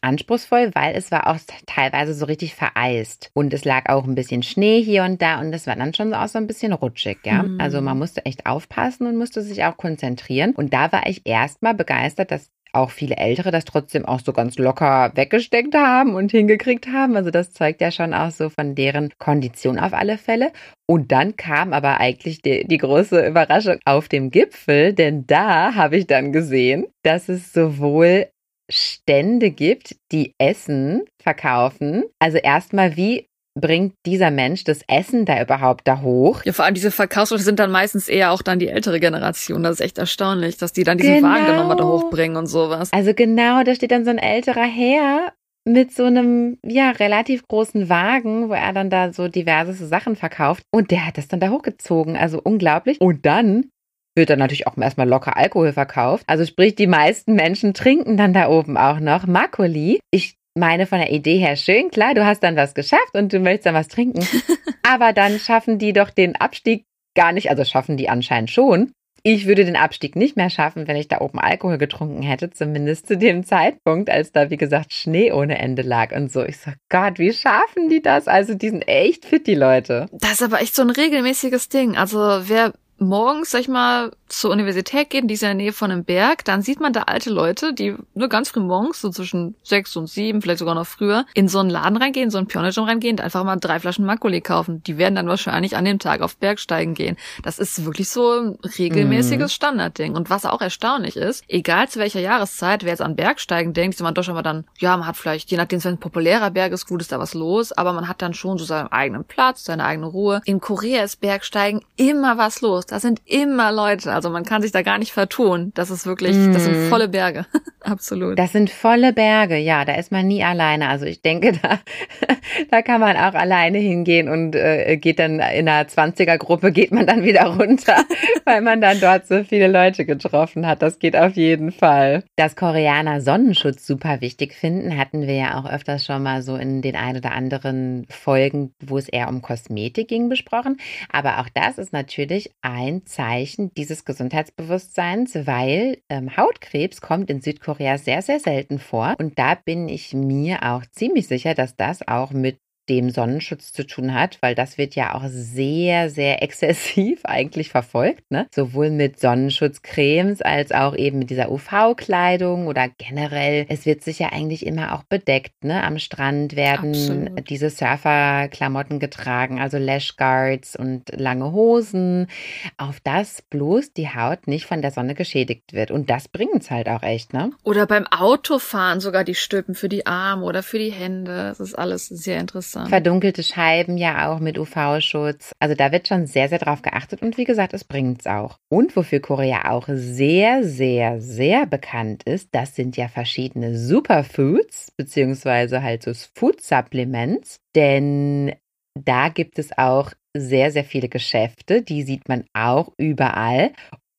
anspruchsvoll, weil es war auch teilweise so richtig vereist und es lag auch ein bisschen Schnee hier und da und es war dann schon auch so ein bisschen rutschig, ja. Mhm. Also man musste echt aufpassen und musste sich auch konzentrieren und da war ich erstmal begeistert, dass auch viele Ältere das trotzdem auch so ganz locker weggesteckt haben und hingekriegt haben. Also das zeugt ja schon auch so von deren Kondition auf alle Fälle. Und dann kam aber eigentlich die, die große Überraschung auf dem Gipfel, denn da habe ich dann gesehen, dass es sowohl Stände gibt, die Essen verkaufen. Also erstmal wie bringt dieser Mensch das Essen da überhaupt da hoch? Ja, vor allem diese Verkaufsleute sind dann meistens eher auch dann die ältere Generation. Das ist echt erstaunlich, dass die dann diesen genau. Wagen dann nochmal da hochbringen und sowas. Also genau, da steht dann so ein älterer Herr mit so einem, ja, relativ großen Wagen, wo er dann da so diverse Sachen verkauft. Und der hat das dann da hochgezogen. Also unglaublich. Und dann wird dann natürlich auch erstmal locker Alkohol verkauft. Also sprich, die meisten Menschen trinken dann da oben auch noch Makoli. Ich meine von der Idee her schön, klar, du hast dann was geschafft und du möchtest dann was trinken. <laughs> Aber dann schaffen die doch den Abstieg gar nicht, also schaffen die anscheinend schon. Ich würde den Abstieg nicht mehr schaffen, wenn ich da oben Alkohol getrunken hätte, zumindest zu dem Zeitpunkt, als da, wie gesagt, Schnee ohne Ende lag und so. Ich sag, Gott, wie schaffen die das? Also, die sind echt fit, die Leute. Das ist aber echt so ein regelmäßiges Ding. Also, wer morgens, sag ich mal, zur Universität geht, die ist in der Nähe von einem Berg, dann sieht man da alte Leute, die nur ganz früh morgens, so zwischen sechs und sieben, vielleicht sogar noch früher, in so einen Laden reingehen, so einen Pioniergym reingehen, einfach mal drei Flaschen Makoli kaufen. Die werden dann wahrscheinlich an dem Tag auf Bergsteigen gehen. Das ist wirklich so ein regelmäßiges mhm. Standardding. Und was auch erstaunlich ist, egal zu welcher Jahreszeit, wer jetzt an Bergsteigen denkt, ist man doch schon mal dann, ja, man hat vielleicht, je nachdem, wenn ein populärer Berg ist, gut ist da was los, aber man hat dann schon so seinen eigenen Platz, seine eigene Ruhe. In Korea ist Bergsteigen immer was los. Da sind immer Leute. Also man kann sich da gar nicht vertun. Das ist wirklich, mm. das sind mhm. volle Berge. <laughs> Absolut. Das sind volle Berge, ja. Da ist man nie alleine. Also ich denke, da, <laughs> da kann man auch alleine hingehen und äh, geht dann in einer 20er-Gruppe, geht man dann wieder <laughs> runter, weil man dann dort so viele Leute getroffen hat. Das geht auf jeden Fall. Dass Koreaner Sonnenschutz super wichtig finden, hatten wir ja auch öfters schon mal so in den ein oder anderen Folgen, wo es eher um Kosmetik ging, besprochen. Aber auch das ist natürlich ein Zeichen dieses Gesundheitsbewusstseins, weil ähm, Hautkrebs kommt in Südkorea sehr, sehr selten vor. Und da bin ich mir auch ziemlich sicher, dass das auch mit dem Sonnenschutz zu tun hat, weil das wird ja auch sehr, sehr <laughs> exzessiv eigentlich verfolgt, ne? Sowohl mit Sonnenschutzcremes als auch eben mit dieser UV-Kleidung oder generell. Es wird sich ja eigentlich immer auch bedeckt, ne? Am Strand werden Absolut. diese Surferklamotten getragen, also Lashguards und lange Hosen, auf das bloß die Haut nicht von der Sonne geschädigt wird. Und das bringt es halt auch echt, ne? Oder beim Autofahren sogar die Stülpen für die Arme oder für die Hände. Das ist alles sehr interessant interessant. Verdunkelte Scheiben ja auch mit UV-Schutz. Also da wird schon sehr, sehr drauf geachtet und wie gesagt, es bringt es auch. Und wofür Korea auch sehr, sehr, sehr bekannt ist, das sind ja verschiedene Superfoods, beziehungsweise halt so Food Supplements. Denn da gibt es auch sehr, sehr viele Geschäfte, die sieht man auch überall.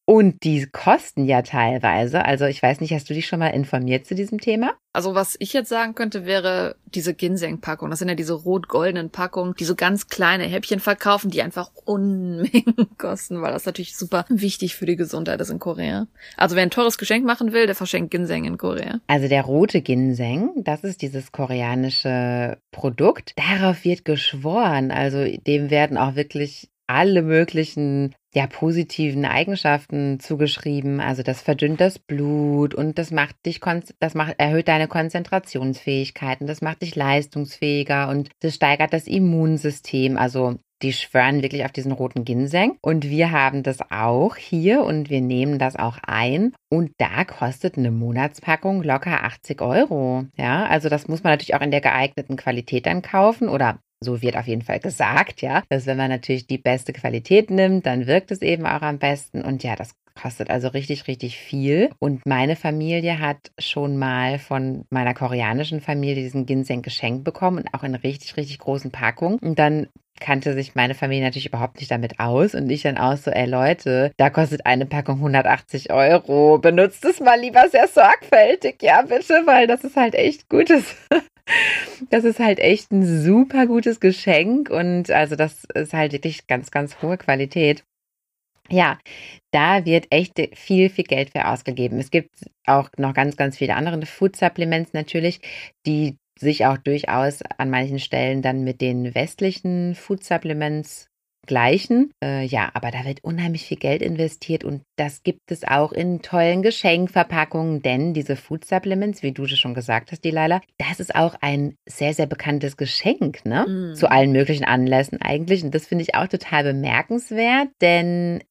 Und die kosten ja teilweise. Also ich weiß nicht, hast du dich schon mal informiert zu diesem Thema? Also was ich jetzt sagen könnte, wäre diese Ginseng-Packung. Das sind ja diese rot-goldenen Packungen, die so ganz kleine Häppchen verkaufen, die einfach Unmengen <laughs> kosten, weil das natürlich super wichtig für die Gesundheit ist in Korea. Also wer ein teures Geschenk machen will, der verschenkt Ginseng in Korea. Also der rote Ginseng, das ist dieses koreanische Produkt. Darauf wird geschworen. Also dem werden auch wirklich alle möglichen ja, positiven Eigenschaften zugeschrieben. Also das verdünnt das Blut und das macht dich, das macht, erhöht deine Konzentrationsfähigkeiten, das macht dich leistungsfähiger und das steigert das Immunsystem. Also die schwören wirklich auf diesen roten Ginseng. Und wir haben das auch hier und wir nehmen das auch ein. Und da kostet eine Monatspackung locker 80 Euro. Ja, also das muss man natürlich auch in der geeigneten Qualität dann kaufen oder so wird auf jeden Fall gesagt, ja, dass wenn man natürlich die beste Qualität nimmt, dann wirkt es eben auch am besten. Und ja, das kostet also richtig, richtig viel. Und meine Familie hat schon mal von meiner koreanischen Familie diesen Ginseng geschenkt bekommen und auch in richtig, richtig großen Packungen. Und dann kannte sich meine Familie natürlich überhaupt nicht damit aus und ich dann auch so, ey Leute, da kostet eine Packung 180 Euro, benutzt es mal lieber sehr sorgfältig, ja bitte, weil das ist halt echt gutes <laughs> das ist halt echt ein super gutes Geschenk und also das ist halt wirklich ganz, ganz hohe Qualität. Ja, da wird echt viel, viel Geld für ausgegeben. Es gibt auch noch ganz, ganz viele andere Food Supplements natürlich, die sich auch durchaus an manchen Stellen dann mit den westlichen Food Supplements gleichen. Äh, ja, aber da wird unheimlich viel Geld investiert und das gibt es auch in tollen Geschenkverpackungen, denn diese Food Supplements, wie du schon gesagt hast, die Leila, das ist auch ein sehr, sehr bekanntes Geschenk, ne? Mm. Zu allen möglichen Anlässen eigentlich. Und das finde ich auch total bemerkenswert, denn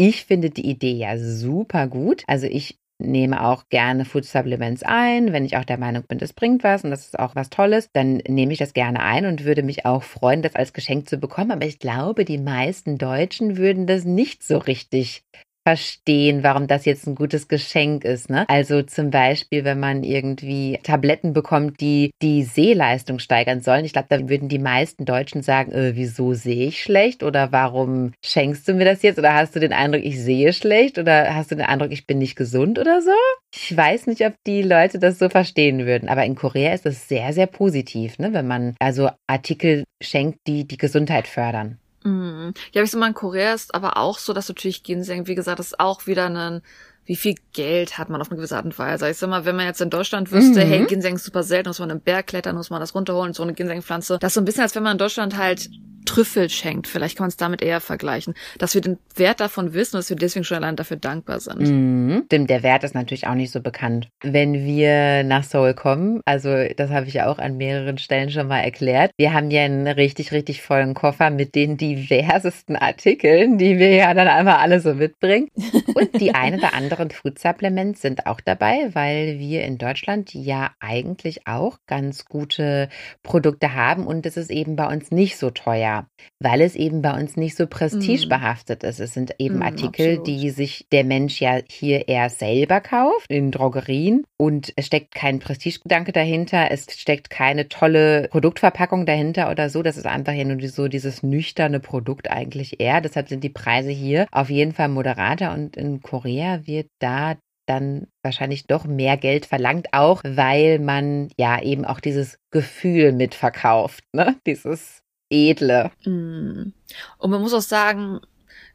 ich finde die Idee ja super gut. Also ich nehme auch gerne Food Supplements ein, wenn ich auch der Meinung bin, das bringt was und das ist auch was Tolles, dann nehme ich das gerne ein und würde mich auch freuen, das als Geschenk zu bekommen. Aber ich glaube, die meisten Deutschen würden das nicht so richtig verstehen, warum das jetzt ein gutes Geschenk ist. Ne? Also zum Beispiel, wenn man irgendwie Tabletten bekommt, die die Sehleistung steigern sollen. Ich glaube, da würden die meisten Deutschen sagen, äh, wieso sehe ich schlecht oder warum schenkst du mir das jetzt oder hast du den Eindruck, ich sehe schlecht oder hast du den Eindruck, ich bin nicht gesund oder so? Ich weiß nicht, ob die Leute das so verstehen würden, aber in Korea ist das sehr, sehr positiv, ne? wenn man also Artikel schenkt, die die Gesundheit fördern. Mhm. Ja, ich sag mal, in Korea ist aber auch so, dass natürlich Ginseng, wie gesagt, ist auch wieder ein wie viel Geld hat man auf eine gewisse Art und Weise. Ich sag mal, wenn man jetzt in Deutschland wüsste, mhm. hey, Ginseng ist super selten, muss man einen Berg klettern, muss man das runterholen, so eine Ginsengpflanze. Das ist so ein bisschen, als wenn man in Deutschland halt Trüffel schenkt. Vielleicht kann man es damit eher vergleichen. Dass wir den Wert davon wissen und dass wir deswegen schon allein dafür dankbar sind. Mhm. Stimmt, der Wert ist natürlich auch nicht so bekannt. Wenn wir nach Seoul kommen, also das habe ich ja auch an mehreren Stellen schon mal erklärt, wir haben ja einen richtig, richtig vollen Koffer mit den diversesten Artikeln, die wir ja dann einmal alle so mitbringen. <laughs> Und die ein oder anderen Food Supplements sind auch dabei, weil wir in Deutschland ja eigentlich auch ganz gute Produkte haben und es ist eben bei uns nicht so teuer weil es eben bei uns nicht so prestigebehaftet ist. Es sind eben mm, Artikel, absolut. die sich der Mensch ja hier eher selber kauft in Drogerien und es steckt kein Prestigegedanke dahinter, es steckt keine tolle Produktverpackung dahinter oder so. Das ist einfach ja nur so dieses nüchterne Produkt eigentlich eher. Deshalb sind die Preise hier auf jeden Fall moderater und in Korea wird da dann wahrscheinlich doch mehr Geld verlangt, auch weil man ja eben auch dieses Gefühl mitverkauft, ne? Dieses edle. Mm. Und man muss auch sagen,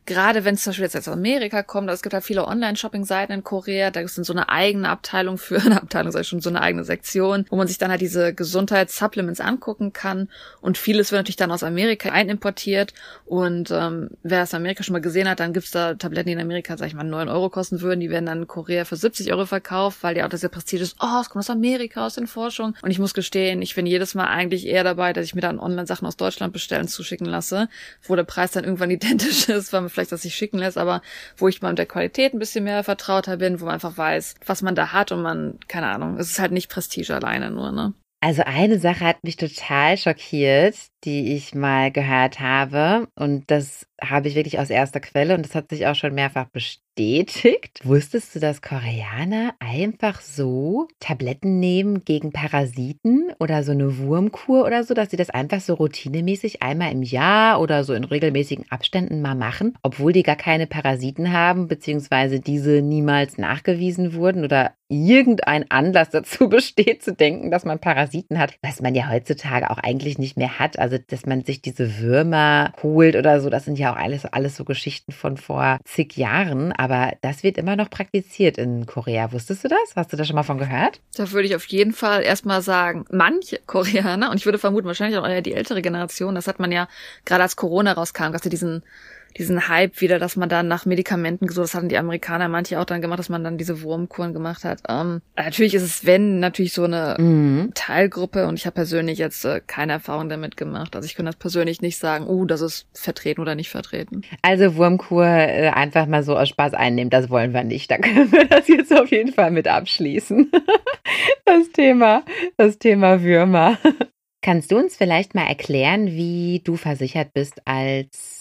gerade wenn es zum Beispiel jetzt aus Amerika kommt, also es gibt halt viele Online-Shopping-Seiten in Korea, da ist dann so eine eigene Abteilung für, <laughs> eine Abteilung sag ich schon, so eine eigene Sektion, wo man sich dann halt diese Gesundheitssupplements angucken kann. Und vieles wird natürlich dann aus Amerika einimportiert. Und ähm, wer es in Amerika schon mal gesehen hat, dann gibt's da Tabletten, die in Amerika, sag ich mal, neun Euro kosten würden, die werden dann in Korea für 70 Euro verkauft, weil ja auch das ja Prestige ist, oh, es kommt aus Amerika, aus den Forschungen. Und ich muss gestehen, ich bin jedes Mal eigentlich eher dabei, dass ich mir dann Online-Sachen aus Deutschland bestellen, zuschicken lasse, wo der Preis dann irgendwann <laughs> identisch ist, weil man vielleicht das sich schicken lässt, aber wo ich mal mit der Qualität ein bisschen mehr vertrauter bin, wo man einfach weiß, was man da hat und man, keine Ahnung, es ist halt nicht Prestige alleine nur, ne? Also eine Sache hat mich total schockiert, die ich mal gehört habe. Und das habe ich wirklich aus erster Quelle und das hat sich auch schon mehrfach bestätigt. Wusstest du, dass Koreaner einfach so Tabletten nehmen gegen Parasiten oder so eine Wurmkur oder so, dass sie das einfach so routinemäßig einmal im Jahr oder so in regelmäßigen Abständen mal machen, obwohl die gar keine Parasiten haben, beziehungsweise diese niemals nachgewiesen wurden oder irgendein Anlass dazu <laughs> besteht zu denken, dass man Parasiten hat, was man ja heutzutage auch eigentlich nicht mehr hat. Also, dass man sich diese Würmer holt oder so, das sind ja auch alles, alles so Geschichten von vor zig Jahren. Aber das wird immer noch praktiziert in Korea. Wusstest du das? Hast du da schon mal von gehört? Da würde ich auf jeden Fall erstmal sagen, manche Koreaner, und ich würde vermuten, wahrscheinlich auch eher die ältere Generation, das hat man ja gerade als Corona rauskam, dass sie diesen diesen Hype wieder, dass man dann nach Medikamenten so, das hatten die Amerikaner manche auch dann gemacht, dass man dann diese Wurmkuren gemacht hat. Ähm, natürlich ist es, wenn, natürlich so eine mhm. Teilgruppe und ich habe persönlich jetzt äh, keine Erfahrung damit gemacht. Also ich kann das persönlich nicht sagen, uh, das ist vertreten oder nicht vertreten. Also Wurmkur äh, einfach mal so aus Spaß einnehmen, das wollen wir nicht. Da können wir das jetzt auf jeden Fall mit abschließen. <laughs> das Thema, das Thema Würmer. <laughs> Kannst du uns vielleicht mal erklären, wie du versichert bist als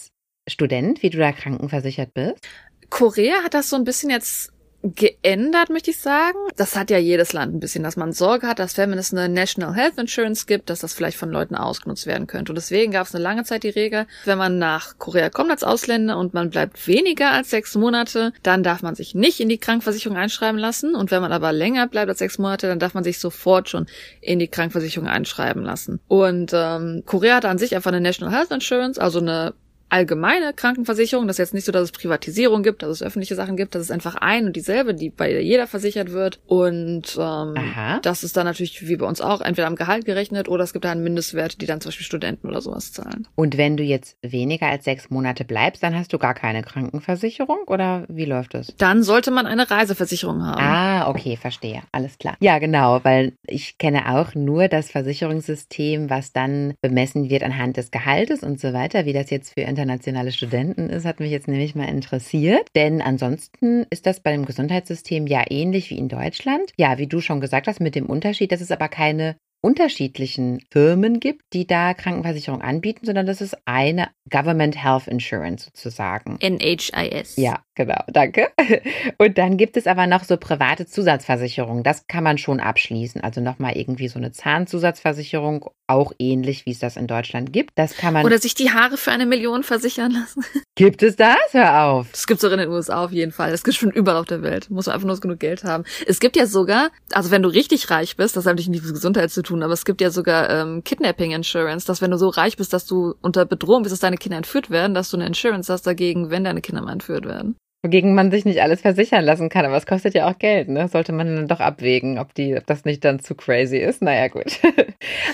Student, wie du da krankenversichert bist? Korea hat das so ein bisschen jetzt geändert, möchte ich sagen. Das hat ja jedes Land ein bisschen, dass man Sorge hat, dass wenn es eine National Health Insurance gibt, dass das vielleicht von Leuten ausgenutzt werden könnte. Und deswegen gab es eine lange Zeit die Regel, wenn man nach Korea kommt als Ausländer und man bleibt weniger als sechs Monate, dann darf man sich nicht in die Krankenversicherung einschreiben lassen. Und wenn man aber länger bleibt als sechs Monate, dann darf man sich sofort schon in die Krankenversicherung einschreiben lassen. Und ähm, Korea hat an sich einfach eine National Health Insurance, also eine allgemeine Krankenversicherung. Das ist jetzt nicht so, dass es Privatisierung gibt, dass es öffentliche Sachen gibt. Das ist einfach ein und dieselbe, die bei jeder versichert wird. Und ähm, das ist dann natürlich wie bei uns auch entweder am Gehalt gerechnet oder es gibt da einen Mindestwert, die dann zum Beispiel Studenten oder sowas zahlen. Und wenn du jetzt weniger als sechs Monate bleibst, dann hast du gar keine Krankenversicherung oder wie läuft das? Dann sollte man eine Reiseversicherung haben. Ah, okay, verstehe. Alles klar. Ja, genau, weil ich kenne auch nur das Versicherungssystem, was dann bemessen wird anhand des Gehaltes und so weiter, wie das jetzt für internationale Studenten ist, hat mich jetzt nämlich mal interessiert. Denn ansonsten ist das bei dem Gesundheitssystem ja ähnlich wie in Deutschland. Ja, wie du schon gesagt hast, mit dem Unterschied, dass es aber keine unterschiedlichen Firmen gibt, die da Krankenversicherung anbieten, sondern das ist eine Government Health Insurance sozusagen. NHIS. Ja, genau, danke. <laughs> Und dann gibt es aber noch so private Zusatzversicherungen. Das kann man schon abschließen. Also nochmal irgendwie so eine Zahnzusatzversicherung, auch ähnlich wie es das in Deutschland gibt. Das kann man. Oder sich die Haare für eine Million versichern lassen. <laughs> Gibt es das? Hör auf. Das gibt's auch in den USA auf jeden Fall. Das gibt schon überall auf der Welt. Muss man einfach nur genug Geld haben. Es gibt ja sogar, also wenn du richtig reich bist, das hat natürlich Gesundheit zu tun, aber es gibt ja sogar ähm, Kidnapping Insurance, dass wenn du so reich bist, dass du unter Bedrohung bist, dass deine Kinder entführt werden, dass du eine Insurance hast dagegen, wenn deine Kinder mal entführt werden. Wogegen man sich nicht alles versichern lassen kann, aber es kostet ja auch Geld, ne? Sollte man dann doch abwägen, ob, die, ob das nicht dann zu crazy ist. Naja, gut. <laughs>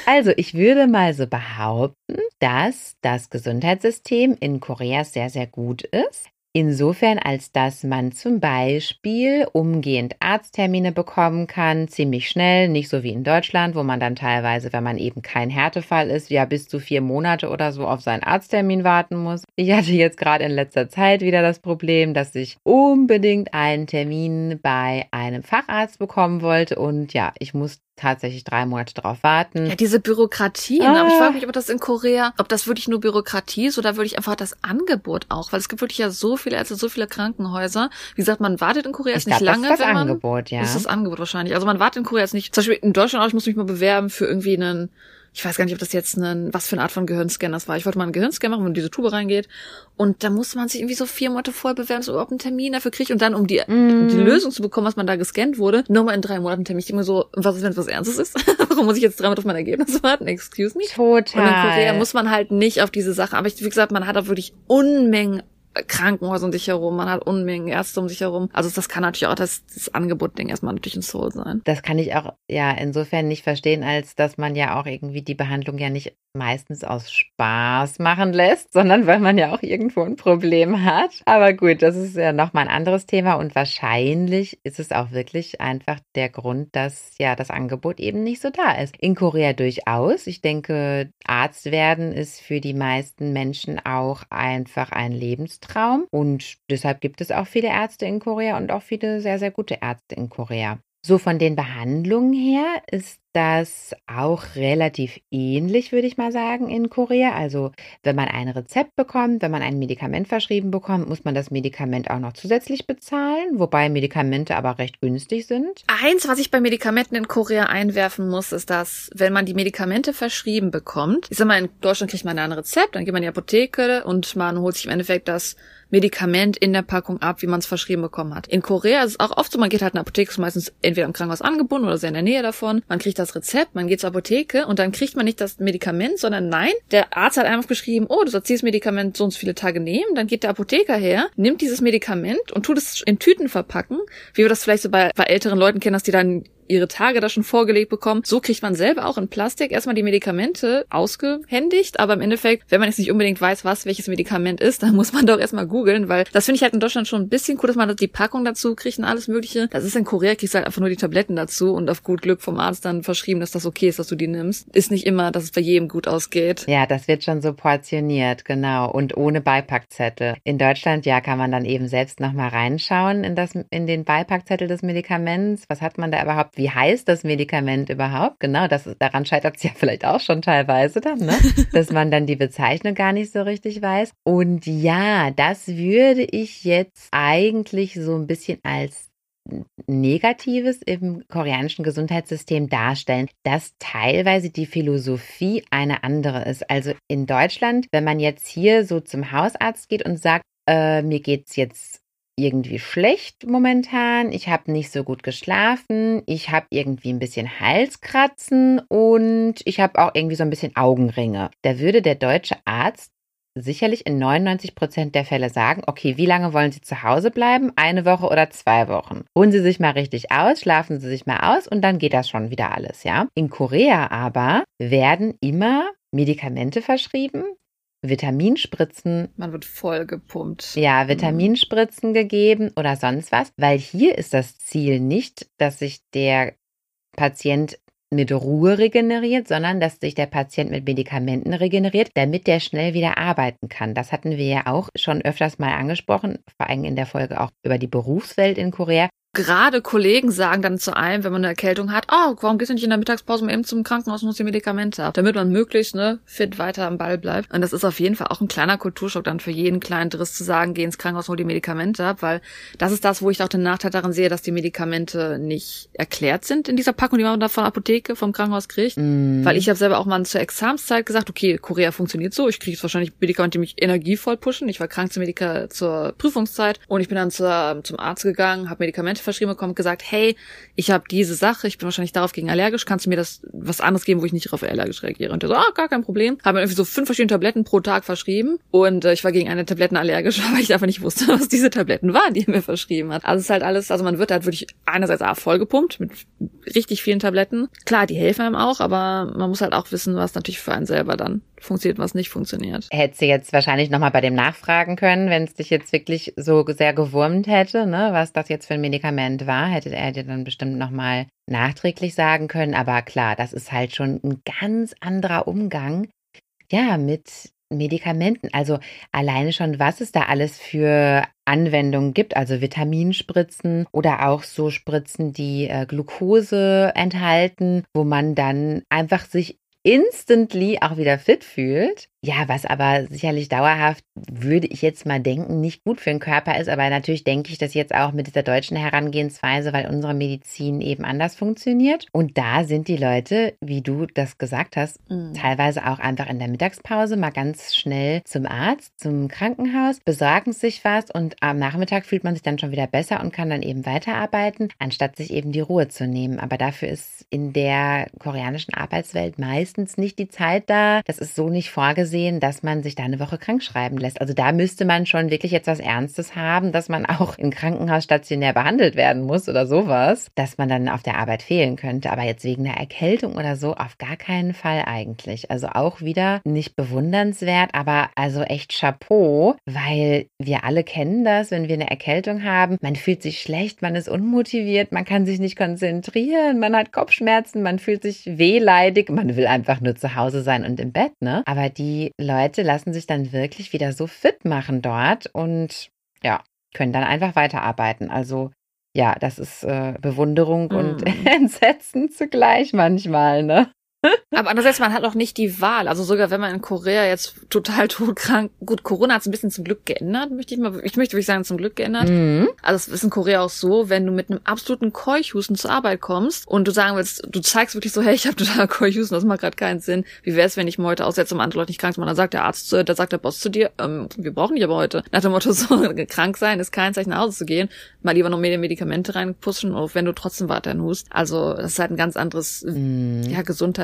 Also, ich würde mal so behaupten, dass das Gesundheitssystem in Korea sehr, sehr gut ist. Insofern, als dass man zum Beispiel umgehend Arzttermine bekommen kann, ziemlich schnell, nicht so wie in Deutschland, wo man dann teilweise, wenn man eben kein Härtefall ist, ja bis zu vier Monate oder so auf seinen Arzttermin warten muss. Ich hatte jetzt gerade in letzter Zeit wieder das Problem, dass ich unbedingt einen Termin bei einem Facharzt bekommen wollte und ja, ich muss tatsächlich drei Monate drauf warten. Ja, diese Bürokratie. Ah. Aber ich frage mich, ob das in Korea, ob das wirklich nur Bürokratie ist oder wirklich einfach das Angebot auch, weil es gibt wirklich ja so viele Ärzte, so viele Krankenhäuser. Wie gesagt, man wartet in Korea jetzt nicht lange. Das ist das wenn man, Angebot, ja. Das ist das Angebot wahrscheinlich. Also man wartet in Korea jetzt nicht. Zum Beispiel in Deutschland auch, ich muss mich mal bewerben für irgendwie einen ich weiß gar nicht, ob das jetzt ein, was für eine Art von Gehirnscan das war. Ich wollte mal einen Gehirnscan machen, man diese Tube reingeht. Und da musste man sich irgendwie so vier Monate vorher bewerben, so überhaupt einen Termin dafür kriegt. Und dann, um die, mm. die Lösung zu bekommen, was man da gescannt wurde, nochmal in drei Monaten Termin. Ich denke mir so, was ist, wenn es was Ernstes ist? <laughs> Warum muss ich jetzt drei Monate auf mein Ergebnis <laughs> warten? Excuse me? Total. Und in Korea muss man halt nicht auf diese Sache. Aber ich, wie gesagt, man hat auch wirklich Unmengen Krankenhäuser um sich herum, man hat Unmengen Ärzte um sich herum. Also das kann natürlich auch das, das Angebot-Ding erstmal natürlich ein Soul sein. Das kann ich auch ja insofern nicht verstehen, als dass man ja auch irgendwie die Behandlung ja nicht meistens aus Spaß machen lässt, sondern weil man ja auch irgendwo ein Problem hat. Aber gut, das ist ja nochmal ein anderes Thema und wahrscheinlich ist es auch wirklich einfach der Grund, dass ja das Angebot eben nicht so da ist. In Korea durchaus. Ich denke, Arzt werden ist für die meisten Menschen auch einfach ein Lebenstraum und deshalb gibt es auch viele Ärzte in Korea und auch viele sehr, sehr gute Ärzte in Korea. So von den Behandlungen her ist das auch relativ ähnlich, würde ich mal sagen, in Korea. Also wenn man ein Rezept bekommt, wenn man ein Medikament verschrieben bekommt, muss man das Medikament auch noch zusätzlich bezahlen, wobei Medikamente aber recht günstig sind. Eins, was ich bei Medikamenten in Korea einwerfen muss, ist, dass wenn man die Medikamente verschrieben bekommt, ich sag mal, in Deutschland kriegt man ein Rezept, dann geht man in die Apotheke und man holt sich im Endeffekt das Medikament in der Packung ab, wie man es verschrieben bekommen hat. In Korea ist es auch oft so, man geht halt in eine Apotheke, ist meistens entweder im Krankenhaus angebunden oder sehr in der Nähe davon. Man kriegt das Rezept, man geht zur Apotheke und dann kriegt man nicht das Medikament, sondern nein, der Arzt hat einfach geschrieben, oh, du sollst dieses Medikament so und so viele Tage nehmen. Dann geht der Apotheker her, nimmt dieses Medikament und tut es in Tüten verpacken, wie wir das vielleicht so bei, bei älteren Leuten kennen, dass die dann ihre Tage da schon vorgelegt bekommen. So kriegt man selber auch in Plastik erstmal die Medikamente ausgehändigt, aber im Endeffekt, wenn man jetzt nicht unbedingt weiß, was welches Medikament ist, dann muss man <laughs> doch erstmal googeln, weil das finde ich halt in Deutschland schon ein bisschen cool, dass man die Packung dazu kriegt und alles mögliche. Das ist in Korea, kriegst du halt einfach nur die Tabletten dazu und auf gut Glück vom Arzt dann verschrieben, dass das okay ist, dass du die nimmst. Ist nicht immer, dass es bei jedem gut ausgeht. Ja, das wird schon so portioniert, genau. Und ohne Beipackzettel. In Deutschland, ja, kann man dann eben selbst nochmal reinschauen in das, in den Beipackzettel des Medikaments. Was hat man da überhaupt? Wie heißt das Medikament überhaupt? Genau, das, daran scheitert es ja <laughs> vielleicht auch schon teilweise dann, ne? <laughs> dass man dann die Bezeichnung gar nicht so richtig weiß. Und ja, das würde ich jetzt eigentlich so ein bisschen als Negatives im koreanischen Gesundheitssystem darstellen, dass teilweise die Philosophie eine andere ist. Also in Deutschland, wenn man jetzt hier so zum Hausarzt geht und sagt, äh, mir es jetzt irgendwie schlecht momentan, ich habe nicht so gut geschlafen, ich habe irgendwie ein bisschen Halskratzen und ich habe auch irgendwie so ein bisschen Augenringe. Da würde der deutsche Arzt sicherlich in 99 Prozent der Fälle sagen, okay, wie lange wollen Sie zu Hause bleiben? Eine Woche oder zwei Wochen? Ruhen Sie sich mal richtig aus, schlafen Sie sich mal aus und dann geht das schon wieder alles, ja? In Korea aber werden immer Medikamente verschrieben, Vitaminspritzen. Man wird voll gepumpt. Ja, Vitaminspritzen gegeben oder sonst was, weil hier ist das Ziel nicht, dass sich der Patient mit Ruhe regeneriert, sondern dass sich der Patient mit Medikamenten regeneriert, damit der schnell wieder arbeiten kann. Das hatten wir ja auch schon öfters mal angesprochen, vor allem in der Folge auch über die Berufswelt in Korea. Gerade Kollegen sagen dann zu einem, wenn man eine Erkältung hat, oh, warum gehst du nicht in der Mittagspause mal eben zum Krankenhaus und musst die Medikamente ab, damit man möglichst ne, fit weiter am Ball bleibt. Und das ist auf jeden Fall auch ein kleiner Kulturschock dann für jeden kleinen Driss zu sagen, geh ins Krankenhaus, hol die Medikamente ab, weil das ist das, wo ich auch den Nachteil daran sehe, dass die Medikamente nicht erklärt sind in dieser Packung, die man da von der Apotheke, vom Krankenhaus kriegt. Mm. Weil ich habe selber auch mal zur Examszeit gesagt, okay, Korea funktioniert so, ich kriege jetzt wahrscheinlich Medikamente, die mich energievoll pushen. Ich war krank zur, Medika zur Prüfungszeit und ich bin dann zur, zum Arzt gegangen, habe Medikamente verschrieben bekommen, gesagt, hey, ich habe diese Sache, ich bin wahrscheinlich darauf gegen allergisch, kannst du mir das was anderes geben, wo ich nicht darauf allergisch reagiere? Und der so, ah, gar kein Problem. Habe mir irgendwie so fünf verschiedene Tabletten pro Tag verschrieben und äh, ich war gegen eine Tabletten allergisch, <laughs> weil ich einfach nicht wusste, was diese Tabletten waren, die er mir verschrieben hat. Also es ist halt alles, also man wird halt wirklich einerseits A, vollgepumpt mit richtig vielen Tabletten. Klar, die helfen einem auch, aber man muss halt auch wissen, was natürlich für einen selber dann funktioniert, was nicht funktioniert. Hättest du jetzt wahrscheinlich nochmal bei dem nachfragen können, wenn es dich jetzt wirklich so sehr gewurmt hätte, ne, was das jetzt für ein Medikament war, hätte er dir dann bestimmt nochmal nachträglich sagen können. Aber klar, das ist halt schon ein ganz anderer Umgang, ja, mit Medikamenten. Also alleine schon, was es da alles für Anwendungen gibt, also Vitaminspritzen oder auch so Spritzen, die äh, Glucose enthalten, wo man dann einfach sich instantly auch wieder fit fühlt. Ja, was aber sicherlich dauerhaft, würde ich jetzt mal denken, nicht gut für den Körper ist. Aber natürlich denke ich das jetzt auch mit dieser deutschen Herangehensweise, weil unsere Medizin eben anders funktioniert. Und da sind die Leute, wie du das gesagt hast, mhm. teilweise auch einfach in der Mittagspause mal ganz schnell zum Arzt, zum Krankenhaus, besorgen sich was und am Nachmittag fühlt man sich dann schon wieder besser und kann dann eben weiterarbeiten, anstatt sich eben die Ruhe zu nehmen. Aber dafür ist in der koreanischen Arbeitswelt meistens nicht die Zeit da. Das ist so nicht vorgesehen sehen, dass man sich da eine Woche krank schreiben lässt. Also da müsste man schon wirklich jetzt was Ernstes haben, dass man auch im Krankenhaus stationär behandelt werden muss oder sowas, dass man dann auf der Arbeit fehlen könnte. Aber jetzt wegen einer Erkältung oder so auf gar keinen Fall eigentlich. Also auch wieder nicht bewundernswert, aber also echt Chapeau, weil wir alle kennen das, wenn wir eine Erkältung haben. Man fühlt sich schlecht, man ist unmotiviert, man kann sich nicht konzentrieren, man hat Kopfschmerzen, man fühlt sich wehleidig, man will einfach nur zu Hause sein und im Bett, ne? Aber die Leute lassen sich dann wirklich wieder so fit machen dort und ja, können dann einfach weiterarbeiten. Also ja, das ist äh, Bewunderung mm. und <laughs> Entsetzen zugleich manchmal, ne? Aber andererseits, man hat auch nicht die Wahl. Also sogar wenn man in Korea jetzt total <laughs> todkrank, gut, Corona hat es ein bisschen zum Glück geändert, möchte ich mal, ich möchte wirklich sagen, zum Glück geändert. Mhm. Also es ist in Korea auch so, wenn du mit einem absoluten Keuchhusten zur Arbeit kommst und du sagen willst, du zeigst wirklich so, hey, ich habe total <laughs> Keuchhusten, das macht gerade keinen Sinn. Wie wäre es, wenn ich mich heute aussetze, um andere Leute nicht krank zu machen? Dann sagt der Arzt, da sagt der Boss zu dir, ähm, wir brauchen dich aber heute. Nach dem Motto, <laughs> so krank sein ist kein Zeichen nach Hause zu gehen. Mal lieber noch mehr Medikamente reinpushen, auch wenn du trotzdem weiterhin hust. Also das ist halt ein ganz anderes mhm. ja,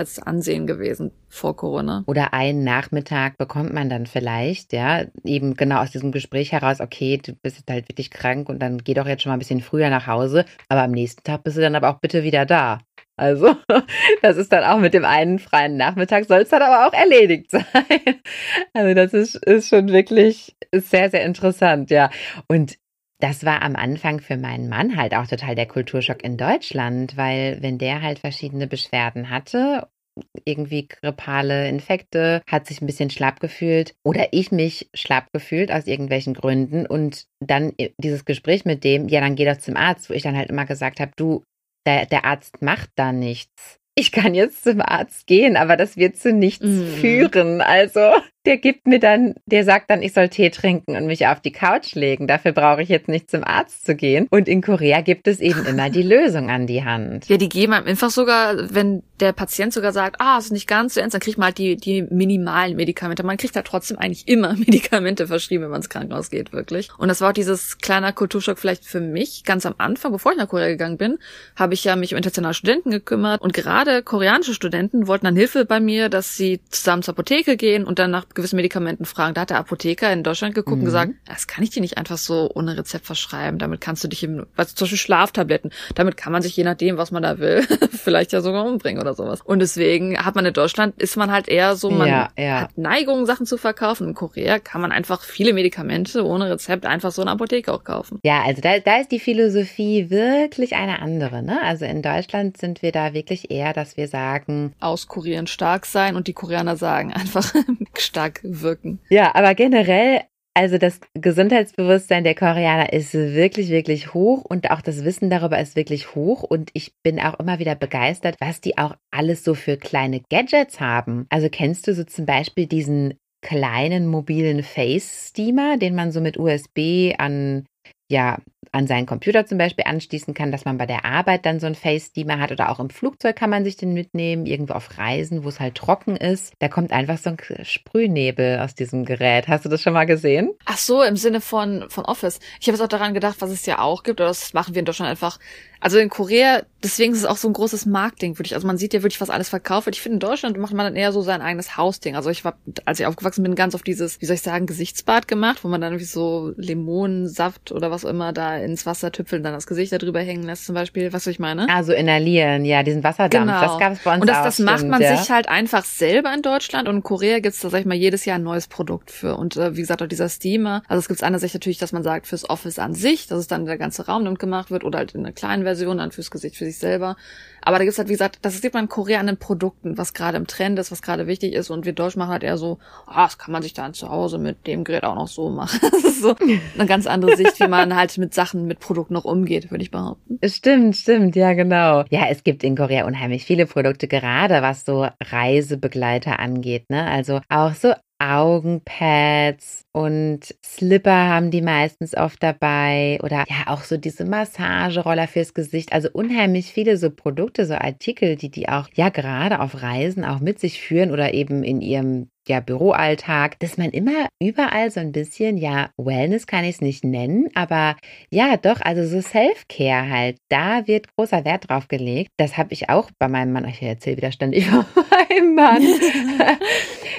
Gesundheitsansehen Ansehen gewesen vor Corona. Oder einen Nachmittag bekommt man dann vielleicht, ja, eben genau aus diesem Gespräch heraus, okay, du bist jetzt halt wirklich krank und dann geh doch jetzt schon mal ein bisschen früher nach Hause, aber am nächsten Tag bist du dann aber auch bitte wieder da. Also, <laughs> das ist dann auch mit dem einen freien Nachmittag, soll es dann aber auch erledigt sein. <laughs> Also, das ist, ist schon wirklich sehr, sehr interessant, ja. Und das war am Anfang für meinen Mann halt auch total der Kulturschock in Deutschland, weil wenn der halt verschiedene Beschwerden hatte irgendwie grippale Infekte, hat sich ein bisschen schlapp gefühlt oder ich mich schlapp gefühlt aus irgendwelchen Gründen und dann dieses Gespräch mit dem, ja, dann geh doch zum Arzt, wo ich dann halt immer gesagt habe, du, der, der Arzt macht da nichts. Ich kann jetzt zum Arzt gehen, aber das wird zu nichts mm. führen. Also der gibt mir dann, der sagt dann, ich soll Tee trinken und mich auf die Couch legen. Dafür brauche ich jetzt nicht zum Arzt zu gehen. Und in Korea gibt es eben immer die <laughs> Lösung an die Hand. Ja, die geben einem einfach sogar, wenn der Patient sogar sagt, ah, es ist nicht ganz so ernst, dann kriegt man halt die, die minimalen Medikamente. Man kriegt da halt trotzdem eigentlich immer <laughs> Medikamente verschrieben, wenn man ins Krankenhaus geht, wirklich. Und das war auch dieses kleiner Kulturschock vielleicht für mich. Ganz am Anfang, bevor ich nach Korea gegangen bin, habe ich ja mich um internationale Studenten gekümmert. Und gerade koreanische Studenten wollten dann Hilfe bei mir, dass sie zusammen zur Apotheke gehen und dann nach gewissen Medikamenten fragen. Da hat der Apotheker in Deutschland geguckt mhm. und gesagt, das kann ich dir nicht einfach so ohne Rezept verschreiben. Damit kannst du dich im, was zum Beispiel Schlaftabletten, damit kann man sich je nachdem, was man da will, <laughs> vielleicht ja sogar umbringen oder sowas. Und deswegen hat man in Deutschland, ist man halt eher so, man ja, ja. hat Neigung, Sachen zu verkaufen. In Korea kann man einfach viele Medikamente ohne Rezept einfach so in der Apotheke auch kaufen. Ja, also da, da ist die Philosophie wirklich eine andere. Ne? Also in Deutschland sind wir da wirklich eher, dass wir sagen, auskurieren stark sein und die Koreaner sagen einfach <laughs> stark wirken. Ja, aber generell Also das Gesundheitsbewusstsein der Koreaner ist wirklich, wirklich hoch und auch das Wissen darüber ist wirklich hoch. Und ich bin auch immer wieder begeistert, was die auch alles so für kleine Gadgets haben. Also kennst du so zum Beispiel diesen kleinen mobilen Face-Steamer, den man so mit USB an ja, an seinen Computer zum Beispiel anschließen kann, dass man bei der Arbeit dann so ein Face-Steamer hat oder auch im Flugzeug kann man sich den mitnehmen, irgendwo auf Reisen, wo es halt trocken ist. Da kommt einfach so ein Sprühnebel aus diesem Gerät. Hast du das schon mal gesehen? Ach so, im Sinne von, von Office. Ich habe jetzt auch daran gedacht, was es ja auch gibt, oder das machen wir in Deutschland einfach also in Korea, deswegen ist es auch so ein großes Marktding, würde ich. Also man sieht ja wirklich, was alles verkauft wird. Ich finde, in Deutschland macht man dann eher so sein eigenes Hausding. Also ich war, als ich aufgewachsen bin, ganz auf dieses, wie soll ich sagen, Gesichtsbad gemacht, wo man dann irgendwie so Limonensaft oder was auch immer da ins Wasser tüpfeln, dann das Gesicht da drüber hängen lässt zum Beispiel. Was soll ich meine? Also inhalieren, ja, diesen Wasserdampf. Genau. Das gab es bei uns Und das, auch, das stimmt, macht man ja. sich halt einfach selber in Deutschland. Und in Korea gibt's da, sag ich mal, jedes Jahr ein neues Produkt für. Und äh, wie gesagt, auch dieser Steamer. Also es gibt einerseits natürlich, dass man sagt, fürs Office an sich, dass es dann der ganze Raum damit gemacht wird oder halt in einer kleinen Version dann fürs Gesicht für sich selber. Aber da gibt's halt, wie gesagt, das sieht man in Korea an den Produkten, was gerade im Trend ist, was gerade wichtig ist. Und wir Deutschen machen halt eher so, ah, das kann man sich dann zu Hause mit dem Gerät auch noch so machen. <laughs> Das ist so eine ganz andere Sicht, wie man halt mit Sachen, mit Produkten noch umgeht, würde ich behaupten. Stimmt, stimmt, ja, genau. Ja, es gibt in Korea unheimlich viele Produkte, gerade was so Reisebegleiter angeht, ne? Also auch so Augenpads und Slipper haben die meistens oft dabei oder ja auch so diese Massageroller fürs Gesicht. Also unheimlich viele so Produkte, so Artikel, die die auch ja gerade auf Reisen auch mit sich führen oder eben in ihrem ja, Büroalltag, dass man immer überall so ein bisschen, ja, Wellness kann ich es nicht nennen, aber ja, doch, also so Self-Care halt, da wird großer Wert drauf gelegt. Das habe ich auch bei meinem Mann, ich erzähle wieder ständig <laughs> meinem Mann. <laughs>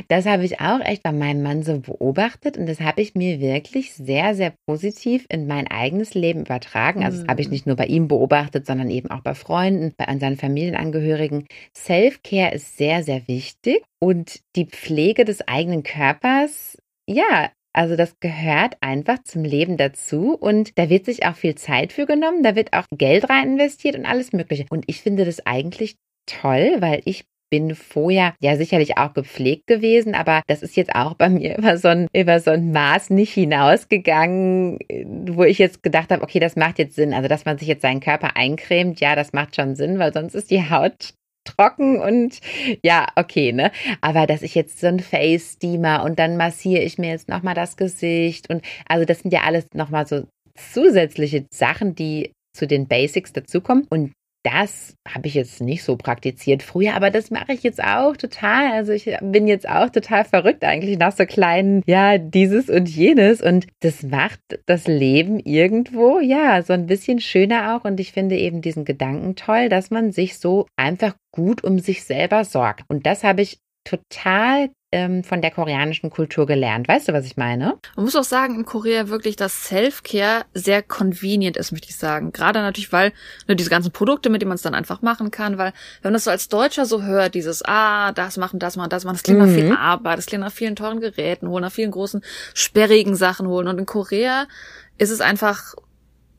Das habe ich auch echt bei meinem Mann so beobachtet und das habe ich mir wirklich sehr, sehr positiv in mein eigenes Leben übertragen. Also das habe ich nicht nur bei ihm beobachtet, sondern eben auch bei Freunden, bei unseren Familienangehörigen. Self-Care ist sehr, sehr wichtig und die Pflege des eigenen Körpers, ja, also das gehört einfach zum Leben dazu und da wird sich auch viel Zeit für genommen, da wird auch Geld rein investiert und alles Mögliche. Und ich finde das eigentlich toll, weil ich bin vorher ja sicherlich auch gepflegt gewesen, aber das ist jetzt auch bei mir <laughs> über so ein, über so ein Maß nicht hinausgegangen, wo ich jetzt gedacht habe, okay, das macht jetzt Sinn. Also, dass man sich jetzt seinen Körper eincremt, ja, das macht schon Sinn, weil sonst ist die Haut trocken und ja, okay, ne? Aber dass ich jetzt so ein Face Steamer und dann massiere ich mir jetzt nochmal das Gesicht und also das sind ja alles nochmal so zusätzliche Sachen, die zu den Basics dazukommen und das habe ich jetzt nicht so praktiziert früher, aber das mache ich jetzt auch total. Also ich bin jetzt auch total verrückt eigentlich nach so kleinen, ja, dieses und jenes. Und das macht das Leben irgendwo, ja, so ein bisschen schöner auch. Und ich finde eben diesen Gedanken toll, dass man sich so einfach gut um sich selber sorgt. Und das habe ich total ähm, von der koreanischen Kultur gelernt. Weißt du, was ich meine? Man muss auch sagen, in Korea wirklich das Self-Care sehr convenient ist, möchte ich sagen. Gerade natürlich, weil ne, diese ganzen Produkte, mit denen man es dann einfach machen kann, weil wenn man das so als Deutscher so hört, dieses, ah, das machen, das machen, das machen, das klingt nach viel Arbeit, das klingt nach vielen teuren Geräten holen, nach vielen großen, sperrigen Sachen holen. Und in Korea ist es einfach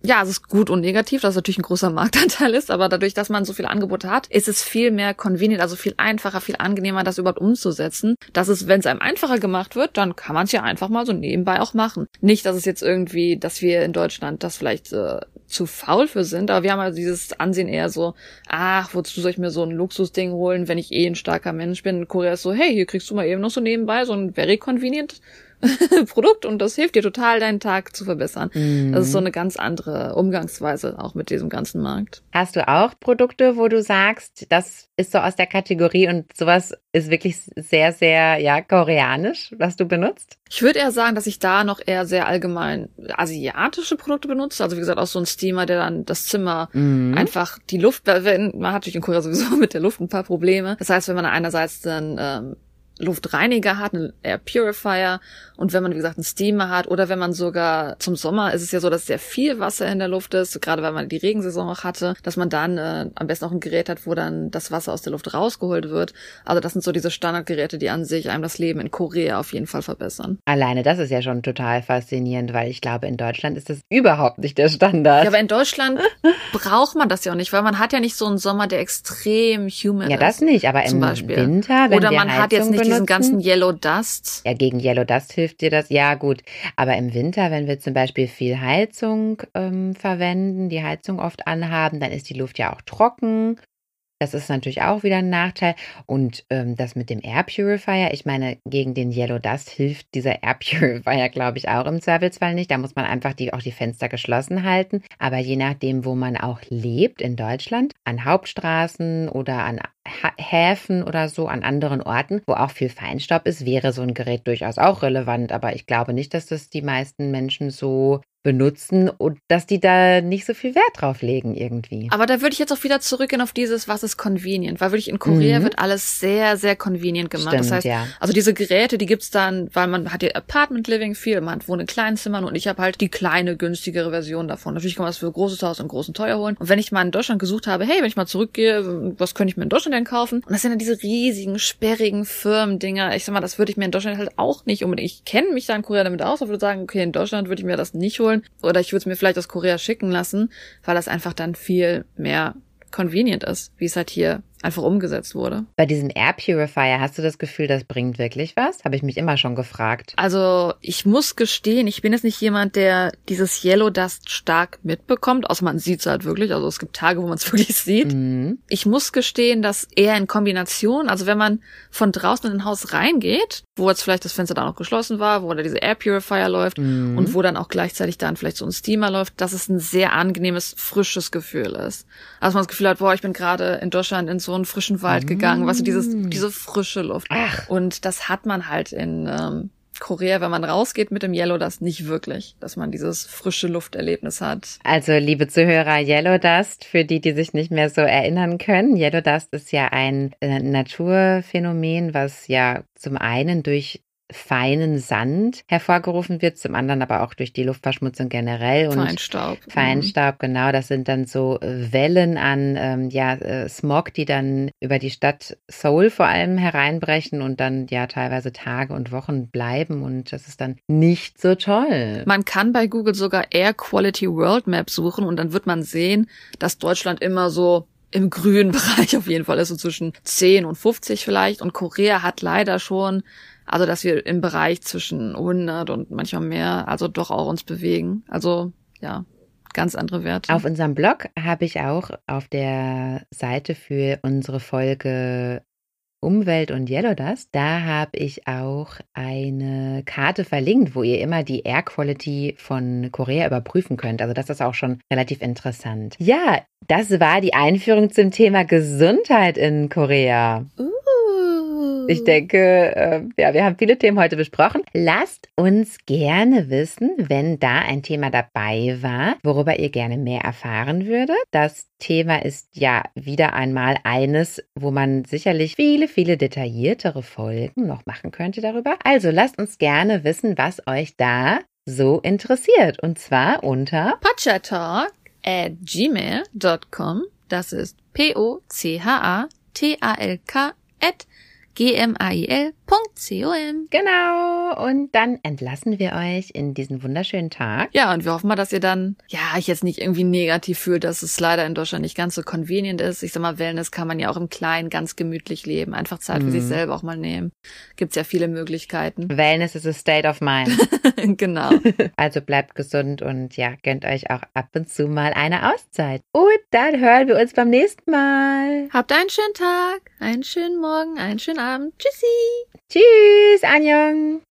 ja, es ist gut und negativ, dass es natürlich ein großer Marktanteil ist, aber dadurch, dass man so viele Angebote hat, ist es viel mehr convenient, also viel einfacher, viel angenehmer, das überhaupt umzusetzen. Dass es, wenn es einem einfacher gemacht wird, dann kann man es ja einfach mal so nebenbei auch machen. Nicht, dass es jetzt irgendwie, dass wir in Deutschland das vielleicht äh, zu faul für sind, aber wir haben also dieses Ansehen eher so, ach, wozu soll ich mir so ein Luxusding holen, wenn ich eh ein starker Mensch bin. In Korea ist so, hey, hier kriegst du mal eben noch so nebenbei so ein very convenient <laughs> Produkt und das hilft dir total, deinen Tag zu verbessern. Mhm. Das ist so eine ganz andere Umgangsweise auch mit diesem ganzen Markt. Hast du auch Produkte, wo du sagst, das ist so aus der Kategorie und sowas ist wirklich sehr, sehr, ja, koreanisch, was du benutzt? Ich würde eher sagen, dass ich da noch eher sehr allgemein asiatische Produkte benutze. Also wie gesagt, auch so ein Steamer, der dann das Zimmer Mhm. einfach die Luft, man hat natürlich in Korea sowieso <laughs> mit der Luft ein paar Probleme. Das heißt, wenn man einerseits dann ähm, Luftreiniger hat, einen Air Purifier und wenn man, wie gesagt, einen Steamer hat oder wenn man sogar zum Sommer ist es ja so, dass sehr viel Wasser in der Luft ist, gerade weil man die Regensaison auch hatte, dass man dann äh, am besten auch ein Gerät hat, wo dann das Wasser aus der Luft rausgeholt wird. Also das sind so diese Standardgeräte, die an sich einem das Leben in Korea auf jeden Fall verbessern. Alleine das ist ja schon total faszinierend, weil ich glaube, in Deutschland ist das überhaupt nicht der Standard. Ja, aber in Deutschland <laughs> braucht man das ja auch nicht, weil man hat ja nicht so einen Sommer, der extrem humid Ja, ist. das nicht, aber zum im Beispiel. Winter, wenn Oder man hat jetzt Heizung nicht benutzen. diesen ganzen Yellow Dust. Ja, gegen Yellow Dust hilft dir das. Ja, gut. Aber im Winter, wenn wir zum Beispiel viel Heizung ähm, verwenden, die Heizung oft anhaben, dann ist die Luft ja auch trocken. Das ist natürlich auch wieder ein Nachteil. Und ähm, das mit dem Air Purifier, ich meine, gegen den Yellow Dust hilft dieser Air Purifier, glaube ich, auch im Zweifelsfall nicht. Da muss man einfach die, auch die Fenster geschlossen halten. Aber je nachdem, wo man auch lebt in Deutschland, an Hauptstraßen oder an Häfen oder so, an anderen Orten, wo auch viel Feinstaub ist, wäre so ein Gerät durchaus auch relevant. Aber ich glaube nicht, dass das die meisten Menschen so benutzen und dass die da nicht so viel Wert drauf legen irgendwie. Aber da würde ich jetzt auch wieder zurückgehen auf dieses, was ist convenient, weil wirklich in Korea Mhm. wird alles sehr, sehr convenient gemacht. Stimmt, das heißt, ja. also diese Geräte, die gibt's dann, weil man hat ja Apartment Living viel, man wohnt in kleinen Zimmern und ich habe halt die kleine, günstigere Version davon. Natürlich kann man das für ein großes Haus und großen teuer holen. Und wenn ich mal in Deutschland gesucht habe, hey, wenn ich mal zurückgehe, was könnte ich mir in Deutschland denn kaufen? Und das sind dann diese riesigen, sperrigen Firmendinger. Ich sag mal, das würde ich mir in Deutschland halt auch nicht unbedingt. Ich kenne mich da in Korea damit aus, aber würde sagen, okay, in Deutschland würde ich mir das nicht holen. Oder ich würde es mir vielleicht aus Korea schicken lassen, weil das einfach dann viel mehr convenient ist, wie es halt hier einfach umgesetzt wurde. Bei diesem Air Purifier hast du das Gefühl, das bringt wirklich was? Habe ich mich immer schon gefragt. Also ich muss gestehen, ich bin jetzt nicht jemand, der dieses Yellow Dust stark mitbekommt, außer man sieht es halt wirklich. Also es gibt Tage, wo man es <laughs> wirklich sieht. Mhm. Ich muss gestehen, dass eher in Kombination, also wenn man von draußen in ein Haus reingeht, wo jetzt vielleicht das Fenster da noch geschlossen war, wo da diese Air Purifier läuft Mhm. und wo dann auch gleichzeitig dann vielleicht so ein Steamer läuft, dass es ein sehr angenehmes, frisches Gefühl ist. Also man das Gefühl hat, boah, ich bin gerade in Deutschland in so einen frischen Wald gegangen, weißt du, dieses, diese frische Luft. Ach. Und das hat man halt in ähm, Korea, wenn man rausgeht mit dem Yellow, das nicht wirklich, dass man dieses frische Lufterlebnis hat. Also, liebe Zuhörer, Yellow Dust, für die, die sich nicht mehr so erinnern können, Yellow Dust ist ja ein äh, Naturphänomen, was ja zum einen durch feinen Sand hervorgerufen wird, zum anderen aber auch durch die Luftverschmutzung generell und Feinstaub. Feinstaub, genau, das sind dann so äh, Wellen an ähm, ja, äh, Smog, die dann über die Stadt Seoul vor allem hereinbrechen und dann ja teilweise Tage und Wochen bleiben und das ist dann nicht so toll. Man kann bei Google sogar Air Quality World Map suchen und dann wird man sehen, dass Deutschland immer so im grünen <laughs> Bereich auf jeden Fall ist, so zwischen 10 und 50 vielleicht. Und Korea hat leider schon, also dass wir im Bereich zwischen 100 und manchmal mehr, also doch auch uns bewegen. Also ja, ganz andere Werte. Auf unserem Blog habe ich auch auf der Seite für unsere Folge Umwelt und Yellow Dust, da habe ich auch eine Karte verlinkt, wo ihr immer die Air Quality von Korea überprüfen könnt. Also das ist auch schon relativ interessant. Ja, das war die Einführung zum Thema Gesundheit in Korea. Uh. Ich denke, äh, ja, wir haben viele Themen heute besprochen. Lasst uns gerne wissen, wenn da ein Thema dabei war, worüber ihr gerne mehr erfahren würdet. Das Thema ist ja wieder einmal eines, wo man sicherlich viele, viele detailliertere Folgen noch machen könnte darüber. Also lasst uns gerne wissen, was euch da so interessiert. Und zwar unter Pachatalk at gmail.com. Das ist P-O-C-H-A-T-A-L-K at gmail.com. Genau. Und dann entlassen wir euch in diesen wunderschönen Tag. Ja, und wir hoffen mal, dass ihr dann, ja, ich jetzt nicht irgendwie negativ fühlt, dass es leider in Deutschland nicht ganz so convenient ist. Ich sag mal, Wellness kann man ja auch im Kleinen ganz gemütlich leben. Einfach Zeit für sich selber auch mal nehmen. Gibt's ja viele Möglichkeiten. Wellness is a state of mind. <laughs> genau. <laughs> Also bleibt gesund und ja, gönnt euch auch ab und zu mal eine Auszeit. Und dann hören wir uns beim nächsten Mal. Habt einen schönen Tag, einen schönen Morgen, einen schönen Abend. Tschüssi. Tschüss, Anjong.